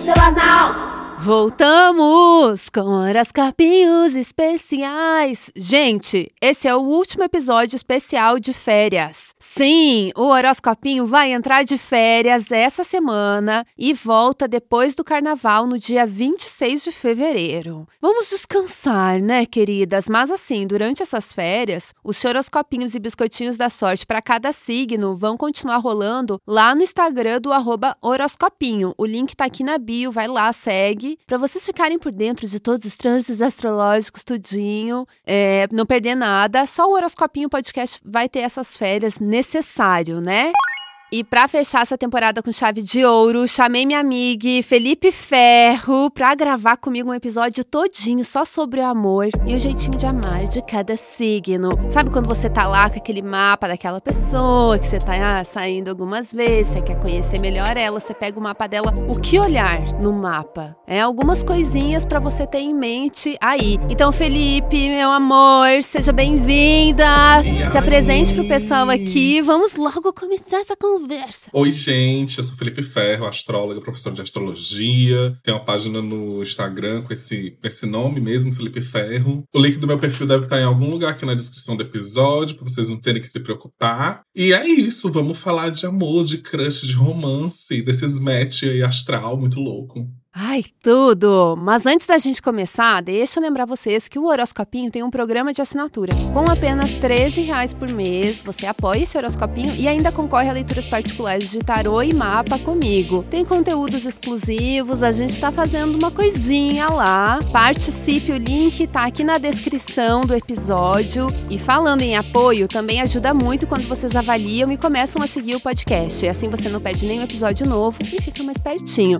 seu anal. Voltamos com horoscopinhos especiais. Gente, esse é o último episódio especial de férias. Sim, o horoscopinho vai entrar de férias essa semana e volta depois do carnaval no dia 26 de fevereiro. Vamos descansar, né, queridas? Mas assim, durante essas férias, os horoscopinhos e biscoitinhos da sorte para cada signo vão continuar rolando lá no Instagram do horoscopinho. O link tá aqui na bio, vai lá, segue para vocês ficarem por dentro de todos os trânsitos astrológicos, tudinho, é, não perder nada. Só o Horoscopinho Podcast vai ter essas férias necessário, né? E para fechar essa temporada com chave de ouro, chamei minha amiga Felipe Ferro para gravar comigo um episódio todinho só sobre o amor e o jeitinho de amar de cada signo. Sabe quando você tá lá com aquele mapa daquela pessoa que você tá ah, saindo algumas vezes, você quer conhecer melhor ela, você pega o mapa dela, o que olhar no mapa? É algumas coisinhas para você ter em mente aí. Então, Felipe, meu amor, seja bem-vinda. Se apresente pro pessoal aqui. Vamos logo começar essa conversa conversa. Oi, gente, eu sou Felipe Ferro, astrólogo, professor de astrologia. Tenho uma página no Instagram com esse, com esse nome mesmo, Felipe Ferro. O link do meu perfil deve estar em algum lugar aqui na descrição do episódio, para vocês não terem que se preocupar. E é isso, vamos falar de amor, de crush, de romance, desses match aí astral muito louco. Ai, tudo! Mas antes da gente começar, deixa eu lembrar vocês que o Horoscopinho tem um programa de assinatura. Com apenas 13 reais por mês, você apoia esse Horoscopinho e ainda concorre a leituras particulares de tarô e mapa comigo. Tem conteúdos exclusivos, a gente tá fazendo uma coisinha lá. Participe, o link tá aqui na descrição do episódio. E falando em apoio, também ajuda muito quando vocês avaliam e começam a seguir o podcast. Assim você não perde nenhum episódio novo e fica mais pertinho.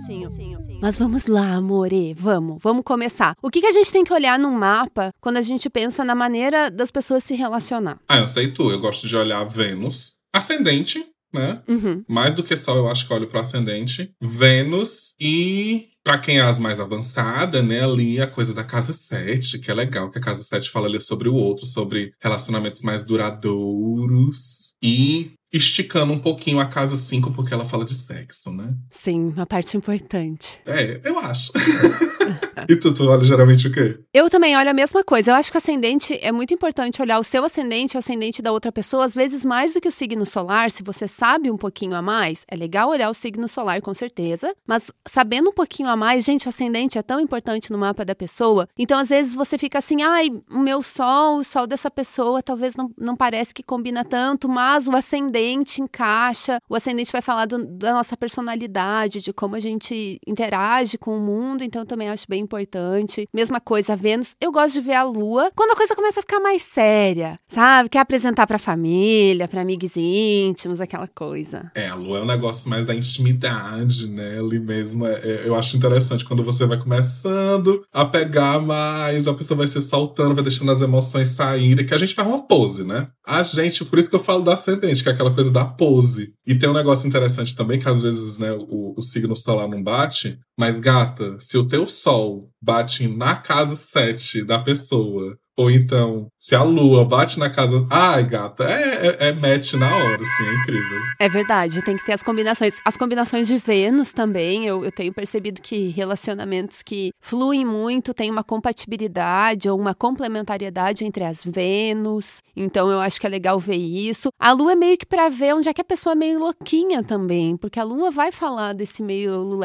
Mas vamos lá, amore, vamos, vamos começar. O que, que a gente tem que olhar no mapa quando a gente pensa na maneira das pessoas se relacionar? Ah, eu sei tu, eu gosto de olhar Vênus, ascendente, né? Uhum. Mais do que Sol, eu acho que olho para ascendente, Vênus e para quem é as mais avançada, né, ali a coisa da casa 7, que é legal, que a casa 7 fala ali sobre o outro, sobre relacionamentos mais duradouros e esticando um pouquinho a casa 5 porque ela fala de sexo, né? Sim, uma parte importante. É, eu acho. e tu, tu olha geralmente o quê? Eu também olho a mesma coisa. Eu acho que o ascendente é muito importante olhar o seu ascendente, o ascendente da outra pessoa, às vezes mais do que o signo solar. Se você sabe um pouquinho a mais, é legal olhar o signo solar com certeza, mas sabendo um pouquinho a mais, gente, o ascendente é tão importante no mapa da pessoa. Então, às vezes você fica assim, ai, o meu sol, o sol dessa pessoa talvez não, não parece que combina tanto, mas o ascendente ascendente encaixa, o ascendente vai falar do, da nossa personalidade, de como a gente interage com o mundo, então também acho bem importante. Mesma coisa, Vênus, eu gosto de ver a lua quando a coisa começa a ficar mais séria, sabe? Quer apresentar pra família, pra amigos íntimos, aquela coisa. É, a lua é um negócio mais da intimidade, né? Ali mesmo, é, é, eu acho interessante quando você vai começando a pegar mais, a pessoa vai se soltando, vai deixando as emoções saírem, que a gente faz uma pose, né? A gente, por isso que eu falo do ascendente, que é aquela coisa da pose. E tem um negócio interessante também, que às vezes, né, o, o signo solar não bate, mas gata, se o teu sol bate na casa 7 da pessoa. Ou então, se a lua bate na casa. Ai, gata, é, é, é match na hora, assim, é incrível. É verdade, tem que ter as combinações. As combinações de Vênus também, eu, eu tenho percebido que relacionamentos que fluem muito têm uma compatibilidade ou uma complementariedade entre as Vênus. Então eu acho que é legal ver isso. A lua é meio que pra ver onde é que a pessoa é meio louquinha também, porque a lua vai falar desse meio.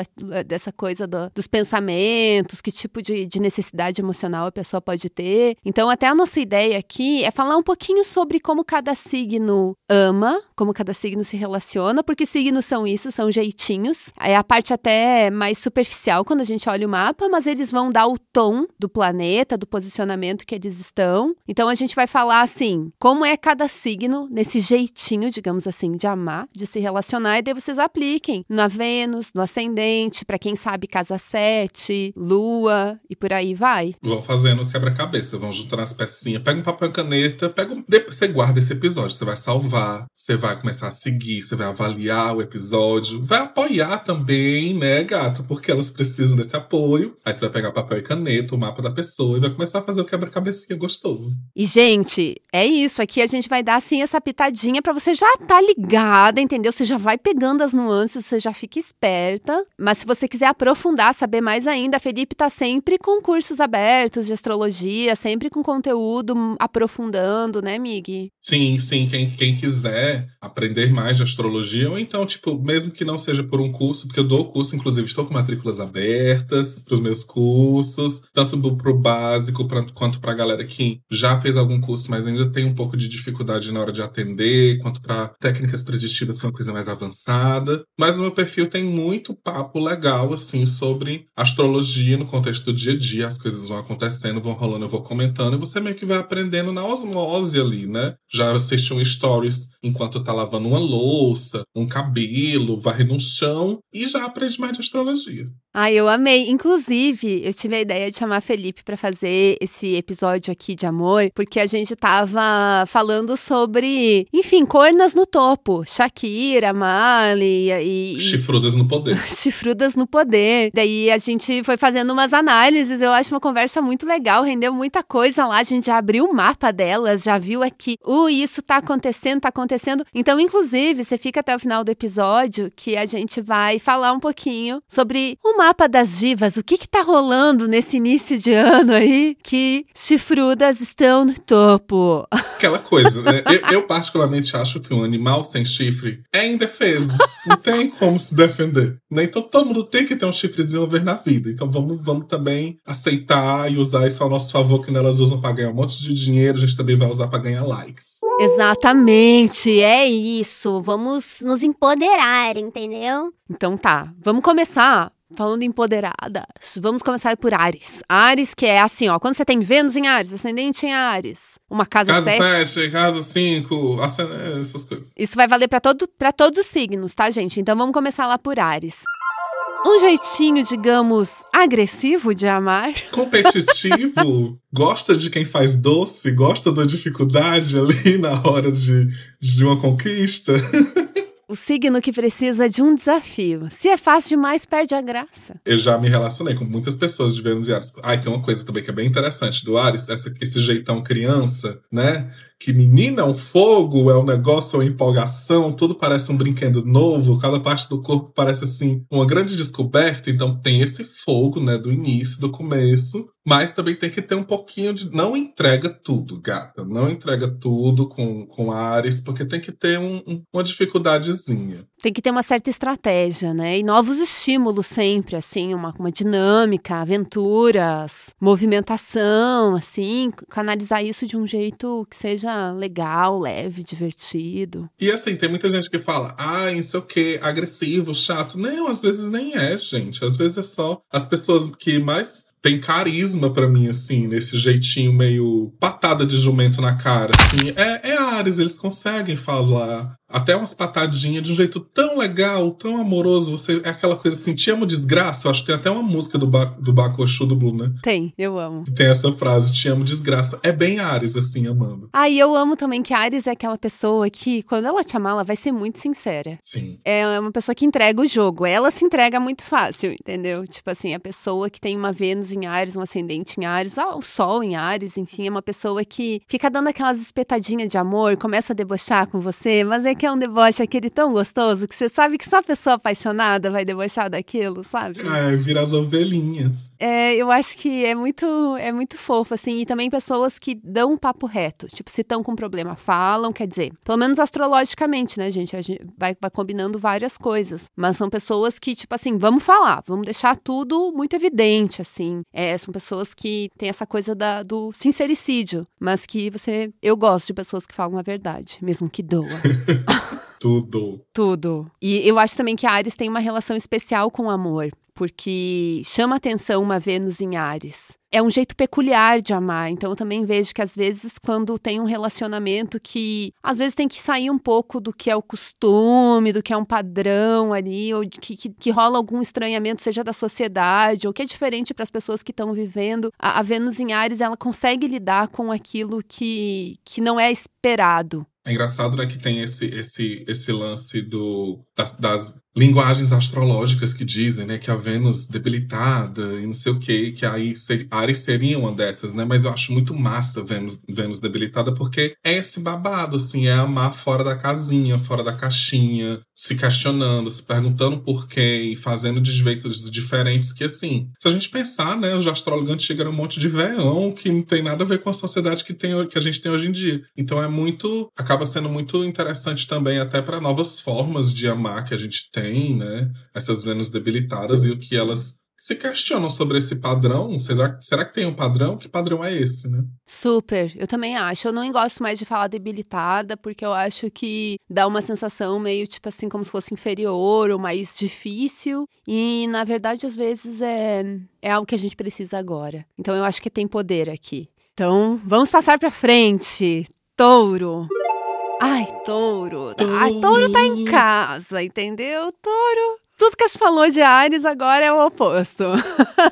dessa coisa do, dos pensamentos, que tipo de, de necessidade emocional a pessoa pode ter. Então, até a nossa ideia aqui é falar um pouquinho sobre como cada signo ama, como cada signo se relaciona, porque signos são isso, são jeitinhos. É a parte até mais superficial quando a gente olha o mapa, mas eles vão dar o tom do planeta, do posicionamento que eles estão. Então, a gente vai falar assim, como é cada signo nesse jeitinho, digamos assim, de amar, de se relacionar, e daí vocês apliquem na Vênus, no ascendente, para quem sabe casa 7, lua e por aí vai. Vão fazendo quebra-cabeça, vão juntando as pecinhas. Pega um papel e caneta, pega um... você guarda esse episódio, você vai salvar, você vai começar a seguir, você vai avaliar o episódio, vai apoiar também, né, gata? Porque elas precisam desse apoio. Aí você vai pegar papel e caneta, o mapa da pessoa e vai começar a fazer o quebra-cabecinha gostoso. E, gente, é isso. Aqui a gente vai dar, assim, essa pitadinha para você já tá ligada, entendeu? Você já vai pegando as nuances, você já fica esperta. Mas se você quiser aprofundar, saber mais ainda, a Felipe tá sempre com cursos abertos de astrologia, sempre com conteúdo aprofundando, né, Mig? Sim, sim. Quem, quem quiser aprender mais de astrologia, ou então, tipo, mesmo que não seja por um curso, porque eu dou curso, inclusive, estou com matrículas abertas para os meus cursos, tanto do, pro básico pra, quanto para a galera que já fez algum curso, mas ainda tem um pouco de dificuldade na hora de atender, quanto para técnicas preditivas, que é uma coisa mais avançada. Mas no meu perfil tem muito papo legal, assim, sobre astrologia no contexto do dia a dia. As coisas vão acontecendo, vão rolando, eu vou comentando, e você meio que vai aprendendo na osmose ali, né? Já assiste um stories enquanto tá lavando uma louça, um cabelo, varre no chão, e já aprende mais de astrologia. Ai, eu amei. Inclusive, eu tive a ideia de chamar Felipe para fazer esse episódio aqui de amor, porque a gente tava falando sobre, enfim, cornas no topo. Shakira, Mali e. Chifrudas no poder. Chifrudas no poder. Daí a gente foi fazendo umas análises. Eu acho uma conversa muito legal, rendeu muita coisa lá. A gente já abriu o mapa delas, já viu aqui, uh, isso tá acontecendo, tá acontecendo. Então, inclusive, você fica até o final do episódio que a gente vai falar um pouquinho sobre o mapa das divas, o que que tá rolando nesse início de ano aí que chifrudas estão no topo? Aquela coisa, né? eu, eu, particularmente acho que um animal sem chifre é indefeso. Não tem como se defender. Né? Então todo mundo tem que ter um chifrezinho over na vida. Então vamos, vamos também aceitar e usar isso ao nosso favor, que elas usam para ganhar um monte de dinheiro, a gente também vai usar para ganhar likes. Exatamente, é isso. Vamos nos empoderar, entendeu? Então tá, vamos começar Falando empoderadas, vamos começar por Ares. Ares, que é assim, ó, quando você tem Vênus em Ares, ascendente em Ares, uma casa 7. Casa 7, casa 5, essas coisas. Isso vai valer para todo, todos os signos, tá, gente? Então vamos começar lá por Ares. Um jeitinho, digamos, agressivo de amar. Competitivo. gosta de quem faz doce, gosta da dificuldade ali na hora de, de uma conquista. O signo que precisa de um desafio. Se é fácil demais, perde a graça. Eu já me relacionei com muitas pessoas de Vênus e Ares. Ah, tem uma coisa também que é bem interessante do Ares, essa, esse jeitão criança, né? que menina é um fogo, é um negócio, é uma empolgação, tudo parece um brinquedo novo, cada parte do corpo parece assim uma grande descoberta, então tem esse fogo, né, do início, do começo, mas também tem que ter um pouquinho de. Não entrega tudo, gata. Não entrega tudo com, com Ares, porque tem que ter um, um, uma dificuldadezinha. Tem que ter uma certa estratégia, né? E novos estímulos sempre, assim, uma, uma dinâmica, aventuras, movimentação, assim, canalizar isso de um jeito que seja legal, leve, divertido. E assim, tem muita gente que fala, ah, não sei o que, agressivo, chato. Não, às vezes nem é, gente. Às vezes é só as pessoas que mais tem carisma para mim, assim, nesse jeitinho meio patada de jumento na cara. Assim, é, é Ares, eles conseguem falar até umas patadinhas de um jeito tão legal, tão amoroso. Você é aquela coisa assim, te amo desgraça. Eu acho que tem até uma música do, ba do do Blue, né? Tem, eu amo. Tem essa frase, te amo desgraça. É bem Ares, assim, amando. Ah, e eu amo também que Ares é aquela pessoa que, quando ela te amar, ela vai ser muito sincera. Sim. É uma pessoa que entrega o jogo. Ela se entrega muito fácil, entendeu? Tipo assim, a pessoa que tem uma Vênus em Ares, um ascendente em Ares, o Sol em Ares, enfim, é uma pessoa que fica dando aquelas espetadinhas de amor, começa a debochar com você, mas é que é um deboche aquele tão gostoso que você sabe que só a pessoa apaixonada vai debochar daquilo, sabe? É, vira as ovelhinhas. É, eu acho que é muito, é muito fofo, assim, e também pessoas que dão um papo reto. Tipo, se estão com problema, falam, quer dizer, pelo menos astrologicamente, né, gente? A gente vai, vai combinando várias coisas. Mas são pessoas que, tipo assim, vamos falar, vamos deixar tudo muito evidente, assim. É, são pessoas que têm essa coisa da, do sincericídio, mas que você. Eu gosto de pessoas que falam a verdade, mesmo que doa. Tudo. Tudo. E eu acho também que Ares tem uma relação especial com o amor, porque chama atenção uma Vênus em Ares. é um jeito peculiar de amar. Então eu também vejo que às vezes quando tem um relacionamento que às vezes tem que sair um pouco do que é o costume, do que é um padrão ali, ou que, que, que rola algum estranhamento, seja da sociedade, ou que é diferente para as pessoas que estão vivendo. A, a Vênus em Ares, ela consegue lidar com aquilo que, que não é esperado. É engraçado, né, que tem esse, esse, esse lance do, das, das linguagens astrológicas que dizem, né, que a Vênus debilitada e não sei o que, que aí ser, Ares seria uma dessas, né, mas eu acho muito massa Vênus, Vênus debilitada porque é esse babado, assim, é amar fora da casinha, fora da caixinha, se questionando, se perguntando por quê e fazendo desveitos diferentes que, assim, se a gente pensar, né, os astrólogos antigos eram um monte de veão que não tem nada a ver com a sociedade que, tem, que a gente tem hoje em dia. Então é muito, acaba sendo muito interessante também até para novas formas de amar que a gente tem tem, né, essas Vênus debilitadas e o que elas se questionam sobre esse padrão. Será, será que tem um padrão? Que padrão é esse, né? Super, eu também acho. Eu não gosto mais de falar debilitada, porque eu acho que dá uma sensação meio tipo assim, como se fosse inferior ou mais difícil. E na verdade, às vezes é, é algo que a gente precisa agora. Então eu acho que tem poder aqui. Então vamos passar para frente. Touro. Ai, touro. Ai, touro tá em casa, entendeu? Touro tudo que a gente falou de Ares agora é o oposto.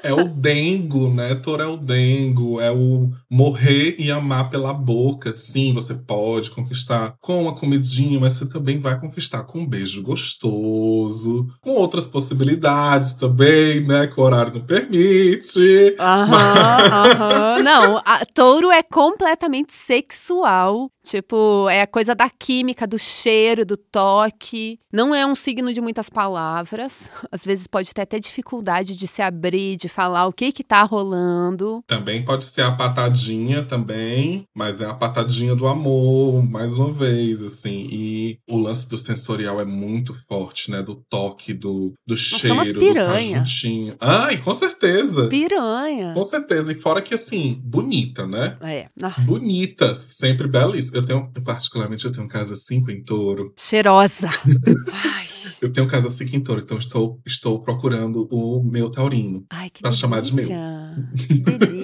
é o dengo, né? Thor é o dengo, é o morrer e amar pela boca. Sim, você pode conquistar com uma comidinha, mas você também vai conquistar com um beijo gostoso, com outras possibilidades também, né? Que o horário não permite. Aham, mas... aham. Não, a, touro é completamente sexual. Tipo, é a coisa da química, do cheiro, do toque. Não é um signo de muitas palavras palavras. Às vezes pode ter até dificuldade de se abrir, de falar o que que tá rolando. Também pode ser a patadinha também, mas é a patadinha do amor, mais uma vez, assim. E o lance do sensorial é muito forte, né? Do toque, do, do Nós cheiro, do conjuntinho. Ai, com certeza! Piranha! Com certeza. E fora que, assim, bonita, né? É. Bonitas, sempre belíssimas. Eu tenho, particularmente, eu tenho casa 5 em touro. Cheirosa! Ai. Eu tenho casa 5 em touro, então estou, estou procurando o meu taurino. Ai, que pra delícia. chamar de meu. Que delícia.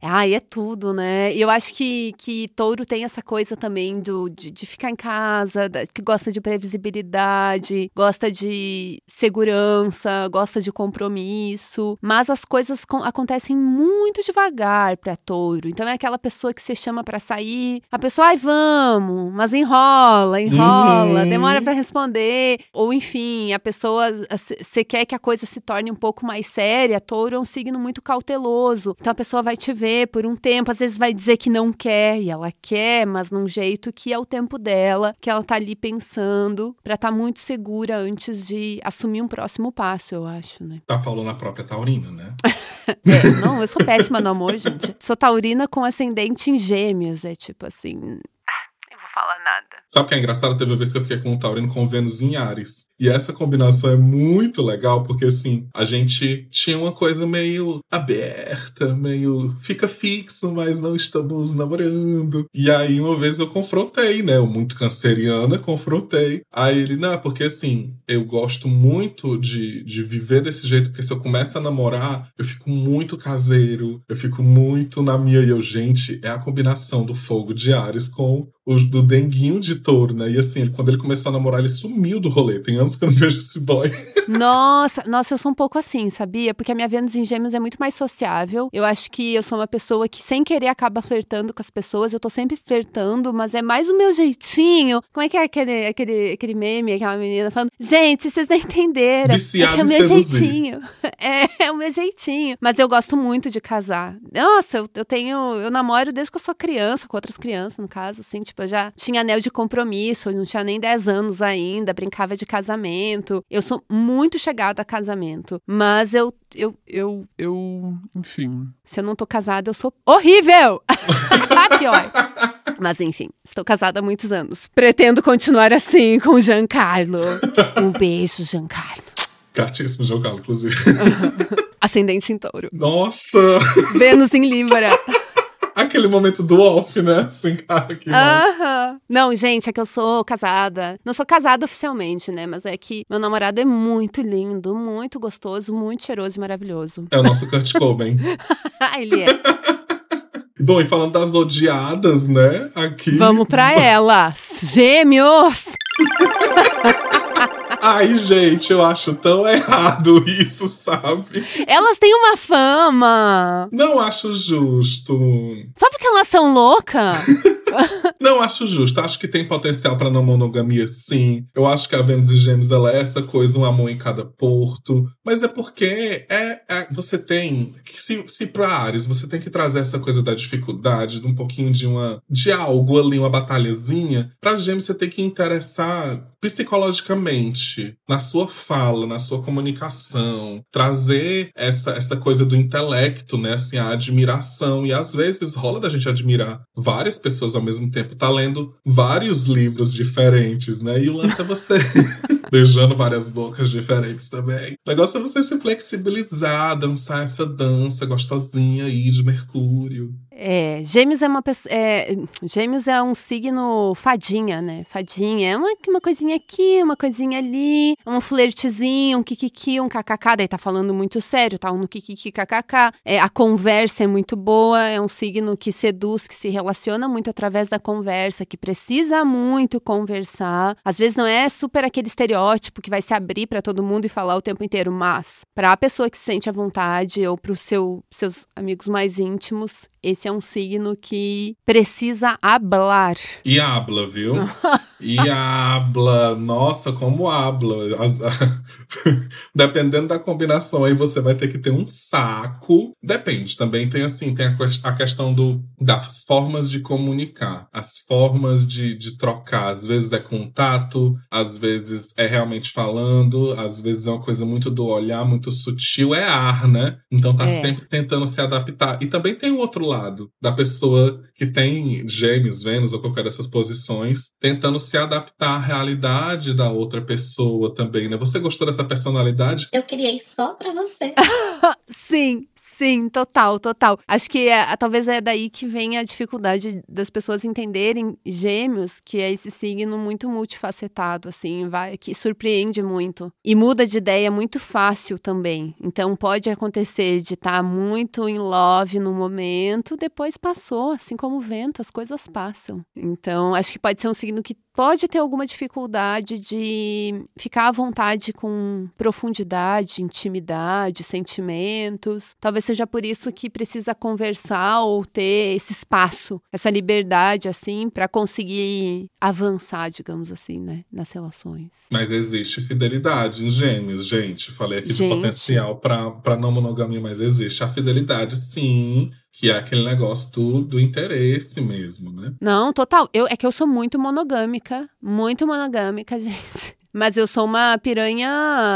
Ai, é tudo, né? E eu acho que, que touro tem essa coisa também do, de, de ficar em casa, da, que gosta de previsibilidade, gosta de segurança, gosta de compromisso. Mas as coisas com, acontecem muito devagar para touro. Então é aquela pessoa que você chama para sair, a pessoa, ai, vamos, mas enrola, enrola, uhum. demora para responder. Ou enfim, a pessoa, você quer que a coisa se torne um pouco mais séria, touro é um signo muito cauteloso. Então a pessoa vai te ver por um tempo, às vezes vai dizer que não quer, e ela quer, mas num jeito que é o tempo dela, que ela tá ali pensando, para estar tá muito segura antes de assumir um próximo passo, eu acho, né? Tá falando a própria taurina, né? é, não, eu sou péssima no amor, gente. Sou taurina com ascendente em gêmeos, é tipo assim, fala nada. Sabe o que é engraçado? Teve uma vez que eu fiquei com um taurino com Vênus em Ares. E essa combinação é muito legal, porque assim, a gente tinha uma coisa meio aberta, meio fica fixo, mas não estamos namorando. E aí uma vez eu confrontei, né? Eu muito canceriana, confrontei. Aí ele, não, porque assim, eu gosto muito de, de viver desse jeito, porque se eu começo a namorar, eu fico muito caseiro, eu fico muito na minha. E eu, gente, é a combinação do fogo de Ares com o do denguinho de touro, né? E assim, quando ele começou a namorar, ele sumiu do rolê. Tem anos que eu não vejo esse boy. Nossa, nossa, eu sou um pouco assim, sabia? Porque a minha Vênus em Gêmeos é muito mais sociável. Eu acho que eu sou uma pessoa que, sem querer, acaba flertando com as pessoas. Eu tô sempre flertando, mas é mais o meu jeitinho. Como é que é aquele, aquele, aquele meme, aquela menina falando? Gente, vocês não entenderam. Viciado é o meu jeitinho. É, é o meu jeitinho. Mas eu gosto muito de casar. Nossa, eu, eu tenho. Eu namoro desde que eu sou criança, com outras crianças, no caso, assim, tipo, eu já tinha anel de compromisso, eu não tinha nem 10 anos ainda, brincava de casamento. Eu sou muito chegada a casamento, mas eu eu eu eu, enfim. Se eu não tô casada, eu sou horrível. Pior. Mas enfim, estou casada há muitos anos. Pretendo continuar assim com o Giancarlo. Um beijo, Giancarlo. Gatíssimo Giancarlo, inclusive. Ascendente em touro. Nossa! Vênus em Libra. Aquele momento do off, né? Assim, cara, que Aham. Não, gente, é que eu sou casada. Não sou casada oficialmente, né? Mas é que meu namorado é muito lindo, muito gostoso, muito cheiroso e maravilhoso. É o nosso Kurt Cobain. Ele é. Bom, e falando das odiadas, né? Aqui. Vamos pra elas. Gêmeos! Ai, gente, eu acho tão errado isso, sabe? Elas têm uma fama. Não acho justo. Só porque elas são loucas? Não acho justo. Acho que tem potencial pra não monogamia, sim. Eu acho que a Vênus e Gêmeos ela é essa coisa, um amor em cada porto. Mas é porque é, é- você tem se, se para Ares você tem que trazer essa coisa da dificuldade, de um pouquinho de uma de algo ali, uma batalhazinha. Pra Gêmeos você tem que interessar psicologicamente na sua fala, na sua comunicação, trazer essa, essa coisa do intelecto, né, assim, a admiração e às vezes rola da gente admirar várias pessoas ao mesmo tempo, tá lendo vários livros diferentes, né? E o lance é você beijando várias bocas diferentes também. O negócio é você se flexibilizar, dançar essa dança gostosinha aí de Mercúrio. É, gêmeos é uma pessoa. É, gêmeos é um signo fadinha, né? Fadinha. É uma, uma coisinha aqui, uma coisinha ali, um flertezinho, um kikiki, um kkk. Daí tá falando muito sério, tá? Um kikiki kkk. É, a conversa é muito boa, é um signo que seduz, que se relaciona muito através da conversa, que precisa muito conversar. Às vezes não é super aquele estereótipo que vai se abrir pra todo mundo e falar o tempo inteiro, mas pra pessoa que se sente à vontade ou pro seu, seus amigos mais íntimos, esse é um signo que precisa hablar. E habla, viu? E habla. Nossa, como habla. As- Dependendo da combinação, aí você vai ter que ter um saco. Depende, também tem assim, tem a, a questão do, das formas de comunicar, as formas de, de trocar. Às vezes é contato, às vezes é realmente falando, às vezes é uma coisa muito do olhar, muito sutil, é ar, né? Então tá É. sempre tentando se adaptar. E também tem o outro lado da pessoa que tem gêmeos, Vênus ou qualquer dessas posições, tentando se adaptar à realidade da outra pessoa também, né? Você gostou dessa personalidade? Eu criei só pra você. Sim, sim, total, total. Acho que é, talvez é daí que vem a dificuldade das pessoas entenderem gêmeos, que é esse signo muito multifacetado, assim, vai, que surpreende muito. E muda de ideia muito fácil também. Então pode acontecer de estar muito em love no momento, depois passou, assim como o vento, as coisas passam. Então, acho que pode ser um signo que pode ter alguma dificuldade de ficar à vontade com profundidade, intimidade, sentimentos. Talvez seja por isso que precisa conversar ou ter esse espaço, essa liberdade, assim, para conseguir avançar, digamos assim, né, nas relações. Mas existe fidelidade em gêmeos, gente. Falei aqui Gente. de potencial pra não monogamia, mas existe a fidelidade, sim. Que é aquele negócio do, do interesse mesmo, né? Não, total. Eu, é que eu sou muito monogâmica, muito monogâmica, gente. Mas eu sou uma piranha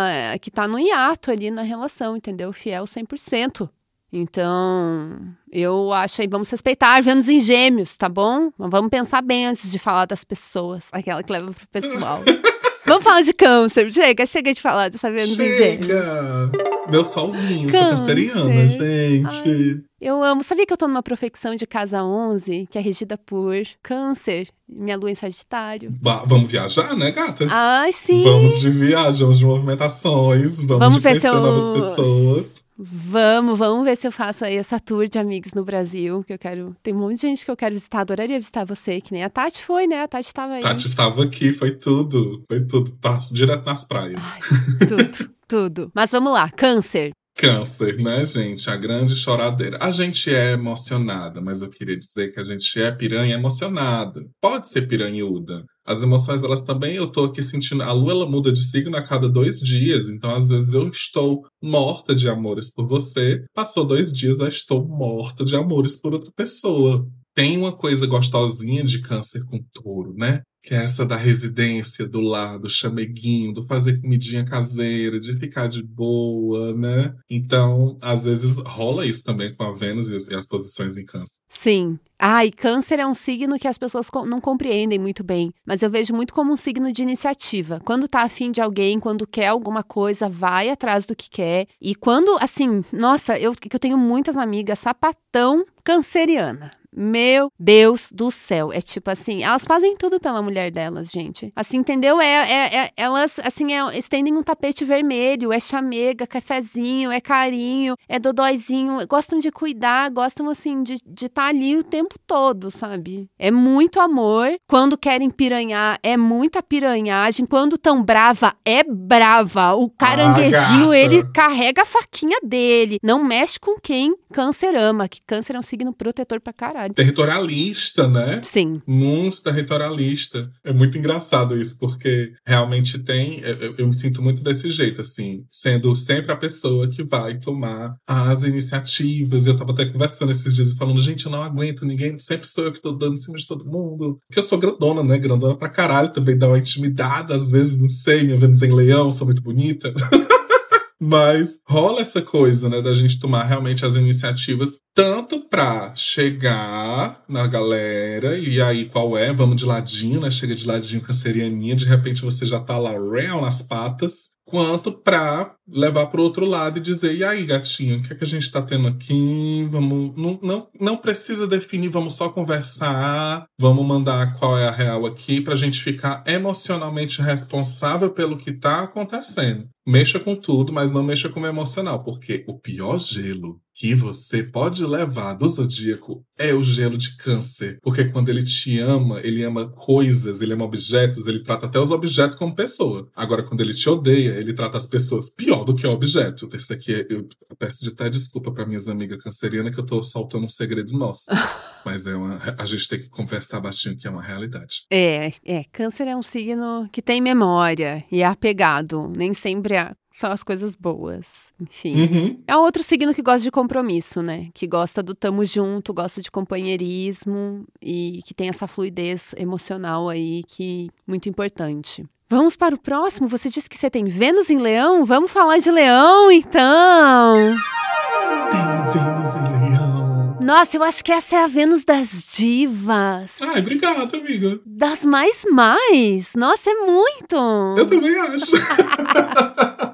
eh, que tá no hiato ali na relação, entendeu? Fiel 100%. Então, eu acho aí, vamos respeitar Vênus em gêmeos, tá bom? Mas Vamos pensar bem antes de falar das pessoas. Aquela que leva pro pessoal. vamos falar de câncer. Chega, chega de falar dessa Vênus. Chega! Meu solzinho, sou Câncer. canceriana, gente. Eu amo. Sabia que eu tô numa profecção de casa 11, que é regida por câncer, minha lua em Sagitário? Vamos viajar, né, gata? Ai, sim. Vamos de viagem, vamos de movimentações, vamos, Vamos de conhecer eu- novas pessoas. Vamos, vamos ver se eu faço aí essa tour de amigos no Brasil, que eu quero. Tem um monte de gente que eu quero visitar, adoraria visitar você, que nem a Tati foi, né? A Tati tava aí. Tati tava aqui, foi tudo. Foi tudo. Tá direto nas praias. Ai, tudo, tudo. Mas vamos lá, câncer. Câncer, né, gente? A grande choradeira. A gente é emocionada, mas eu queria dizer que a gente é piranha emocionada. Pode ser piranhuda. As emoções, elas também, eu tô aqui sentindo. A lua, ela muda de signo a cada dois dias. Então, às vezes, eu estou morta de amores por você. Passou dois dias, eu estou morta de amores por outra pessoa. Tem uma coisa gostosinha de câncer com touro, né? Que é essa da residência, do lado, chameguinho, do fazer comidinha caseira, de ficar de boa, né? Então, às vezes rola isso também com a Vênus e e as posições em câncer. Sim. Ai, câncer é um signo que as pessoas não compreendem muito bem, mas eu vejo muito como um signo de iniciativa. Quando tá afim de alguém, quando quer alguma coisa, vai atrás do que quer. E quando, assim, nossa, eu, que eu tenho muitas amigas sapatão canceriana. Meu Deus do céu. É tipo assim, elas fazem tudo pela mulher delas, gente. Assim, entendeu? É, é, é elas, assim, é, estendem um tapete vermelho, é chamega, cafezinho, é carinho, é dodóizinho. Gostam de cuidar, gostam, assim, de estar tá ali o tempo todo, sabe? É muito amor. Quando querem piranhar, é muita piranhagem. Quando tão brava, é brava. O caranguejinho, ah, ele carrega a faquinha dele. Não mexe com quem câncer ama, que câncer é um signo protetor pra caralho. Territorialista, né? Sim. Muito territorialista. É muito engraçado isso, porque realmente tem. Eu, eu me sinto muito desse jeito, assim, sendo sempre a pessoa que vai tomar as iniciativas. Eu tava até conversando esses dias e falando, gente, eu não aguento ninguém, sempre sou eu que tô dando em cima de todo mundo. Porque eu sou grandona, né? Grandona pra caralho também dá uma intimidade, às vezes, não sei, minha Vênus em leão, sou muito bonita. Mas rola essa coisa, né, da gente tomar realmente as iniciativas, tanto pra chegar na galera, e aí qual é? Vamos de ladinho, né? Chega de ladinho cancerianinha, de repente você já tá lá real nas patas, quanto para levar para o outro lado e dizer: e aí, gatinho, o que é que a gente está tendo aqui? Vamos, não, não, não precisa definir, vamos só conversar, vamos mandar qual é a real aqui para a gente ficar emocionalmente responsável pelo que está acontecendo. Mexa com tudo, mas não mexa com o emocional, porque o pior gelo que você pode levar do zodíaco é o gelo de câncer. Porque quando ele te ama, ele ama coisas, ele ama objetos, ele trata até os objetos como pessoa. Agora, quando ele te odeia, ele trata as pessoas pior do que o objeto. Esse aqui, é, eu peço de até desculpa para minhas amigas cancerianas que eu tô soltando um segredo nosso. Mas é uma, a gente tem que conversar baixinho que é uma realidade. É, é. Câncer é um signo que tem memória e é apegado. Nem sempre é são as coisas boas. Enfim. Uhum. É outro signo que gosta de compromisso, né? Que gosta do tamo junto, gosta de companheirismo e que tem essa fluidez emocional aí que muito importante. Vamos para o próximo? Você disse que você tem Vênus em Leão? Vamos falar de Leão, então! Tem Vênus em Leão. Nossa, eu acho que essa é a Vênus das divas. Ai, obrigado, amiga. Das mais mais. Nossa, é muito. Eu também acho.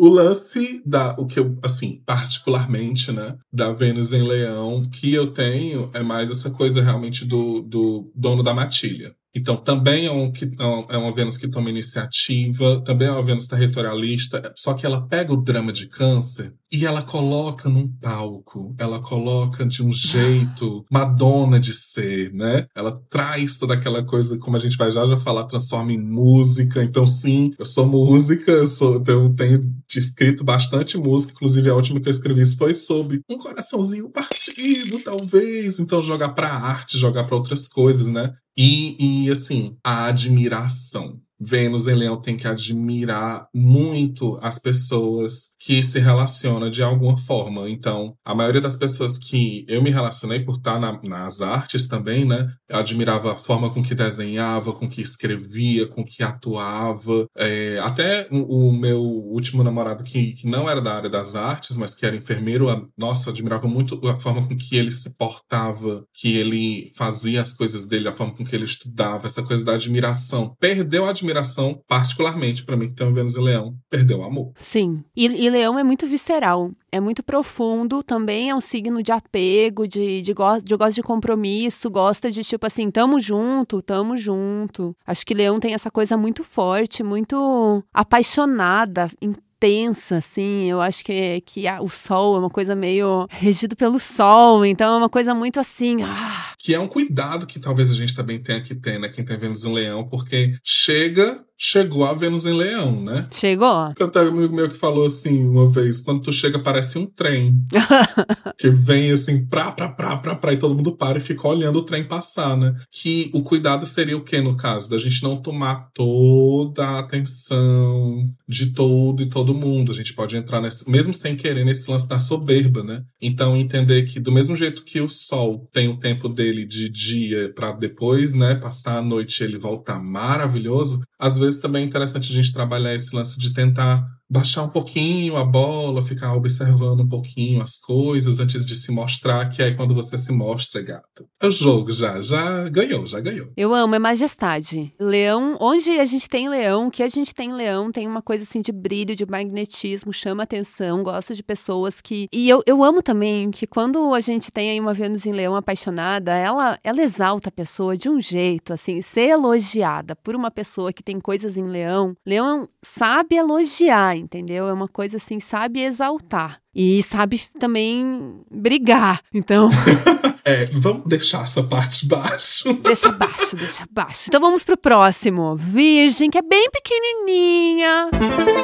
O lance da, o que eu, assim, particularmente, né, da Vênus em Leão, que eu tenho é mais essa coisa realmente do, do dono da matilha. Então, também é, um, é, é uma Vênus que toma iniciativa, também é uma Vênus territorialista, só que ela pega o drama de câncer e ela coloca num palco, ela coloca de um jeito Madonna de ser, né? Ela traz toda aquela coisa, como a gente vai já já falar, transforma em música. Então, sim, eu sou música, eu, sou, eu tenho escrito bastante música, inclusive a última que eu escrevi foi sobre um coraçãozinho partido, talvez. Então, jogar pra arte, jogar para outras coisas, né? E, e assim, a admiração. Vênus em Leão tem que admirar muito as pessoas que se relacionam de alguma forma. Então, a maioria das pessoas que eu me relacionei por estar na, nas artes também, né? Eu admirava a forma com que desenhava, com que escrevia, com que atuava. É, até o, o, meu último namorado, que, que não era da área das artes, mas que era enfermeiro, a, nossa, admirava muito a forma com que ele se portava, que ele fazia as coisas dele, a forma com que ele estudava, essa coisa da admiração. Perdeu a admiração admiração, particularmente para mim que um Vênus e Leão, perdeu o amor. Sim. E, e, Leão é muito visceral, é muito profundo, também é um signo de apego, de, de, go de gosta de compromisso, gosta de tipo assim, tamo junto, tamo junto. Acho que Leão tem essa coisa muito forte, muito apaixonada, tensa, assim. Eu acho que, que a, o sol é uma coisa meio regido pelo sol, então é uma coisa muito assim. Ah. Que é um cuidado que talvez a gente também tenha que ter, né? Quem tem Vênus em Leão, porque chega chegou a Vênus em Leão, né? Chegou. Até um amigo meu que falou assim uma vez: quando tu chega, parece um trem. que vem assim, pra, pra, pra, pra, pra, e todo mundo para e fica olhando o trem passar, né? Que o cuidado seria o que no caso? Da gente não tomar toda a atenção de todo e todo mundo. A gente pode entrar nesse, mesmo sem querer, nesse lance da soberba, né? Então entender que do mesmo jeito que o sol tem o tempo dele de dia para depois, né, passar a noite e ele voltar maravilhoso, às vezes também é interessante a gente trabalhar esse lance de tentar baixar um pouquinho a bola, ficar observando um pouquinho as coisas antes de se mostrar, que aí quando você se mostra, gata. É o jogo já, já ganhou, já ganhou. Eu amo, é majestade. Leão, onde a gente tem leão, que a gente tem leão, tem uma coisa assim de brilho, de magnetismo, chama atenção, gosta de pessoas que. E eu, eu amo também que quando a gente tem aí uma Vênus em leão apaixonada, ela, ela exalta a pessoa de um jeito, assim, ser elogiada por uma pessoa que tem coisas em leão. Leão sabe elogiar, entendeu? É uma coisa assim, sabe exaltar. E sabe também brigar. Então. É, vamos deixar essa parte baixo. Deixa baixo, deixa baixo. Então vamos pro próximo. Virgem, que é bem pequenininha.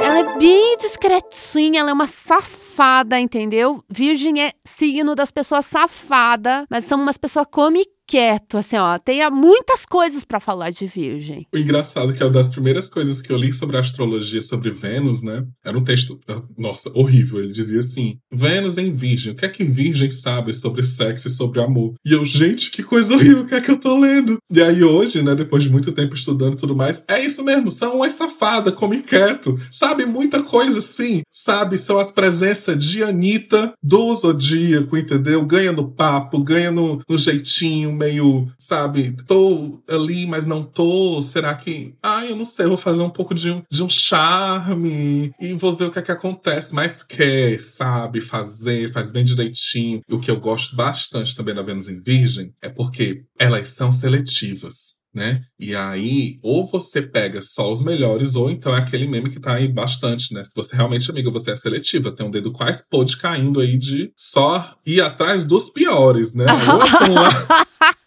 Ela é bem discretinha, ela é uma safada, entendeu? Virgem é signo das pessoas safada, mas são umas pessoas come quieto, assim, ó. Tem muitas coisas para falar de Virgem. O engraçado é que é uma das primeiras coisas que eu li sobre astrologia, sobre Vênus, né? Era um texto, ah, nossa, horrível. Ele dizia assim: Vênus em Virgem, o que é que Virgem sabe sobre sexo e sobre amor? E eu, gente, que coisa horrível, o que é que eu tô lendo? E aí hoje, né, depois de muito tempo estudando e tudo mais, é isso mesmo, são umas safadas, come quieto. Sabe muita coisa, sim. Sabe, são as presenças de Anitta do Zodíaco, entendeu? Ganha no papo, ganha no, no jeitinho, meio, sabe, tô ali, mas não tô. Será que. Ah, eu não sei, vou fazer um pouco de um, de um charme e vou ver o que é que acontece. Mas quer, sabe, fazer, faz bem direitinho. E o que eu gosto bastante também da Vênus em Virgem é porque elas são seletivas né? E aí, ou você pega só os melhores, ou então é aquele meme que tá aí bastante, né? Se você realmente, amiga, você é seletiva, tem um dedo quase pôde caindo aí de só ir atrás dos piores, né? Ou lado,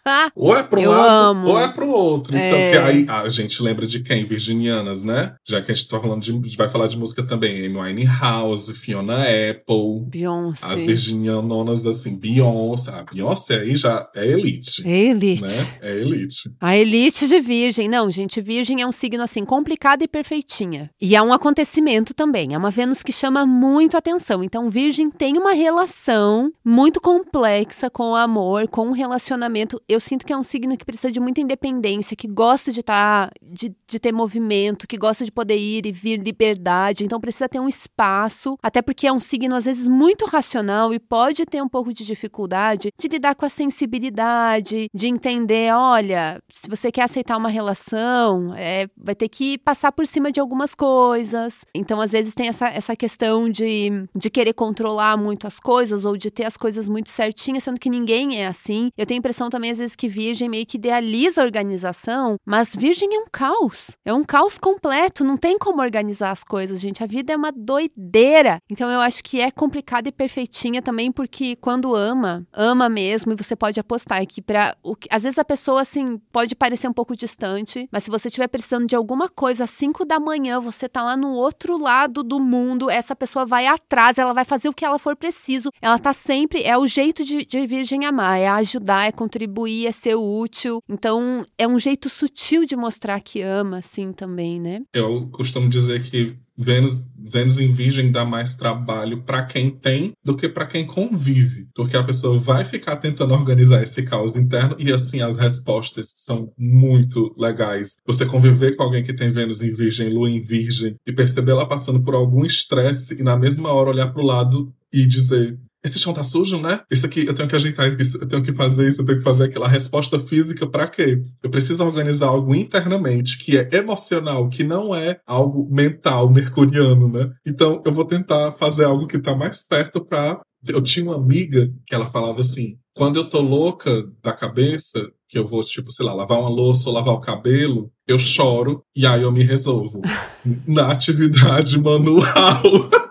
ou é pro Eu lado, amo. ou é pro outro. Então, É. que aí a gente lembra de quem? Virginianas, né? Já que a gente tá falando de, a gente vai falar de música também. Amy Winehouse, Fiona Apple. Beyoncé. As virginianonas, assim, Beyoncé. A Beyoncé aí já é elite. Elite. Né? É elite. A elite de Virgem. Não, gente, Virgem é um signo assim complicado e perfeitinha. E é um acontecimento também. É uma Vênus que chama muito atenção. Então, Virgem tem uma relação muito complexa com o amor, com o relacionamento. Eu sinto que é um signo que precisa de muita independência, que gosta de estar, de, de ter movimento, que gosta de poder ir e vir liberdade. Então, precisa ter um espaço, até porque é um signo às vezes muito racional e pode ter um pouco de dificuldade de lidar com a sensibilidade, de entender, olha, se você quer aceitar uma relação, é, vai ter que passar por cima de algumas coisas. Então, às vezes, tem essa, essa questão de, de querer controlar muito as coisas ou de ter as coisas muito certinhas, sendo que ninguém é assim. Eu tenho a impressão também, vezes, que Virgem meio que idealiza a organização, mas Virgem é um caos. É um caos completo. Não tem como organizar as coisas, gente. A vida é uma doideira. Então, eu acho que é complicada e perfeitinha também, porque quando ama, ama mesmo, e você pode apostar que para às vezes a pessoa assim pode parecer um pouco distante, mas se você estiver precisando de alguma coisa às 5 da manhã, você tá lá no outro lado do mundo, essa pessoa vai atrás, ela vai fazer o que ela for preciso. Ela tá sempre é o jeito de, de virgem amar, é ajudar, é contribuir, é ser útil. Então, é um jeito sutil de mostrar que ama assim também, né? Eu costumo dizer que Vênus, Vênus em Virgem dá mais trabalho para quem tem do que para quem convive, porque a pessoa vai ficar tentando organizar esse caos interno e assim as respostas são muito legais. Você conviver com alguém que tem Vênus em Virgem, Lua em Virgem e perceber ela passando por algum estresse e na mesma hora olhar para o lado e dizer esse chão tá sujo, né? Isso aqui, eu tenho que ajeitar isso, eu tenho que fazer isso, eu tenho que fazer aquela resposta física para quê? Eu preciso organizar algo internamente que é emocional, que não é algo mental, mercuriano, né? Então, eu vou tentar fazer algo que tá mais perto pra. Eu tinha uma amiga que ela falava assim: quando eu tô louca da cabeça, que eu vou, tipo, sei lá, lavar uma louça ou lavar o cabelo, eu choro e aí eu me resolvo. Na atividade manual.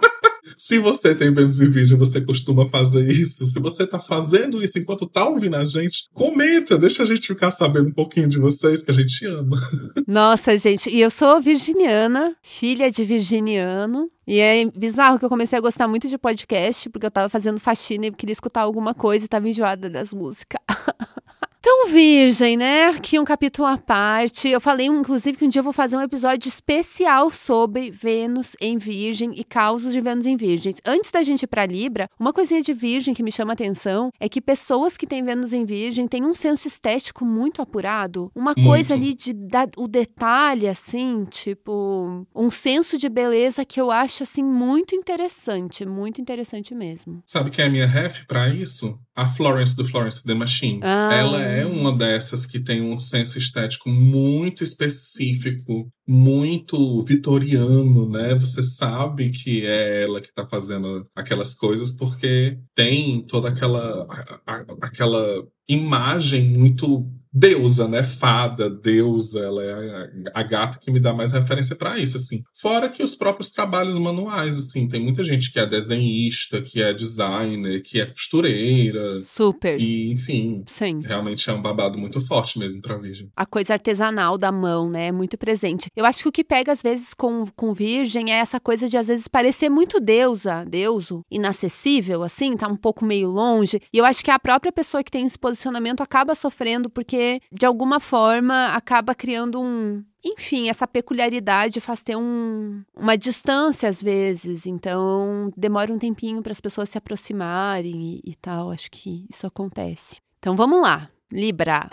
Se você tem Vênus em Virgem, você costuma fazer isso. Se você tá fazendo isso enquanto tá ouvindo a gente, comenta, deixa a gente ficar sabendo um pouquinho de vocês, que a gente ama. Nossa, gente, e eu sou virginiana, filha de virginiano. E é bizarro que eu comecei a gostar muito de podcast, porque eu tava fazendo faxina e queria escutar alguma coisa e tava enjoada das músicas. Então Virgem, né? Aqui um capítulo à parte. Eu falei, inclusive, que um dia eu vou fazer um episódio especial sobre Vênus em Virgem e causos de Vênus em Virgem. Antes da gente ir pra Libra, uma coisinha de Virgem que me chama atenção é que pessoas que têm Vênus em Virgem têm um senso estético muito apurado. Uma Muito. coisa ali de dar o detalhe, assim, tipo, um senso de beleza que eu acho, assim, muito interessante. Muito interessante mesmo. Sabe quem é a minha ref pra isso? A Florence do Florence The Machine. Ah. Ela é uma dessas que tem um senso estético muito específico, muito vitoriano, né? Você sabe que é ela que tá fazendo aquelas coisas porque tem toda aquela a- a- aquela imagem muito deusa, né? Fada, deusa, ela é a, a gata que me dá mais referência pra isso, assim. Fora que os próprios trabalhos manuais, assim, tem muita gente que é desenhista, que é designer, que é costureira, Super. e enfim, Sim. realmente é um babado muito forte mesmo pra Virgem. a coisa artesanal da mão, né? É muito presente. Eu acho que o que pega, às vezes, com, com virgem é essa coisa de, às vezes, parecer muito deusa, deuso, inacessível, assim, tá um pouco meio longe. E eu acho que a própria pessoa que tem esse posicionamento acaba sofrendo porque, de alguma forma, acaba criando um. Enfim, essa peculiaridade faz ter um, uma distância às vezes, então demora um tempinho para as pessoas se aproximarem e, e tal. Acho que isso acontece. Então vamos lá, Libra.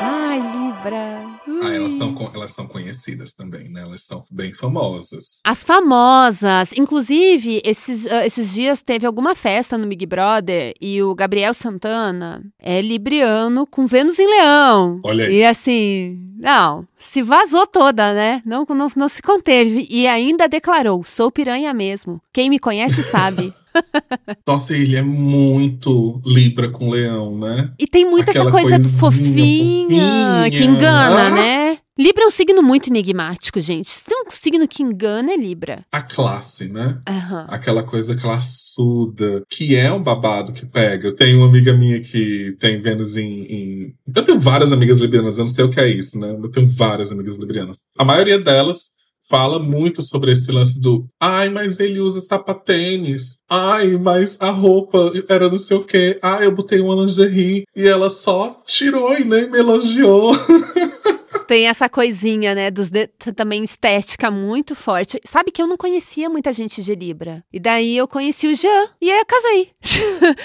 Ai, Libra. Ah, elas são, co- elas são conhecidas também, né? Elas são bem famosas. As famosas. Inclusive, esses, ah, esses dias teve alguma festa no Big Brother e o Gabriel Santana é libriano com Vênus em Leão. Olha aí. E assim, não, se vazou toda, né? Não, não, não se conteve. E ainda declarou: sou piranha mesmo. Quem me conhece sabe. Nossa, ele é muito Libra com Leão, né? E tem muita essa Aquela coisa coisinha fofinha, que fofinha. engana, Ah! né? Libra é um signo muito enigmático, gente. Se tem um signo que engana, é Libra. A classe, né? Aham. Aquela coisa classuda, que é um babado que pega. Eu tenho uma amiga minha que tem Vênus em, em- Eu tenho várias amigas librianas, eu não sei o que é isso, né? Eu tenho várias amigas librianas. A maioria delas fala muito sobre esse lance do ai, mas ele usa sapatênis. Ai, mas a roupa era não sei o quê. Ai, eu botei uma lingerie e ela só tirou e nem me elogiou. Tem essa coisinha, né, dos de- também estética muito forte. Sabe que eu não conhecia muita gente de Libra. E daí eu conheci o Jean e aí eu casei.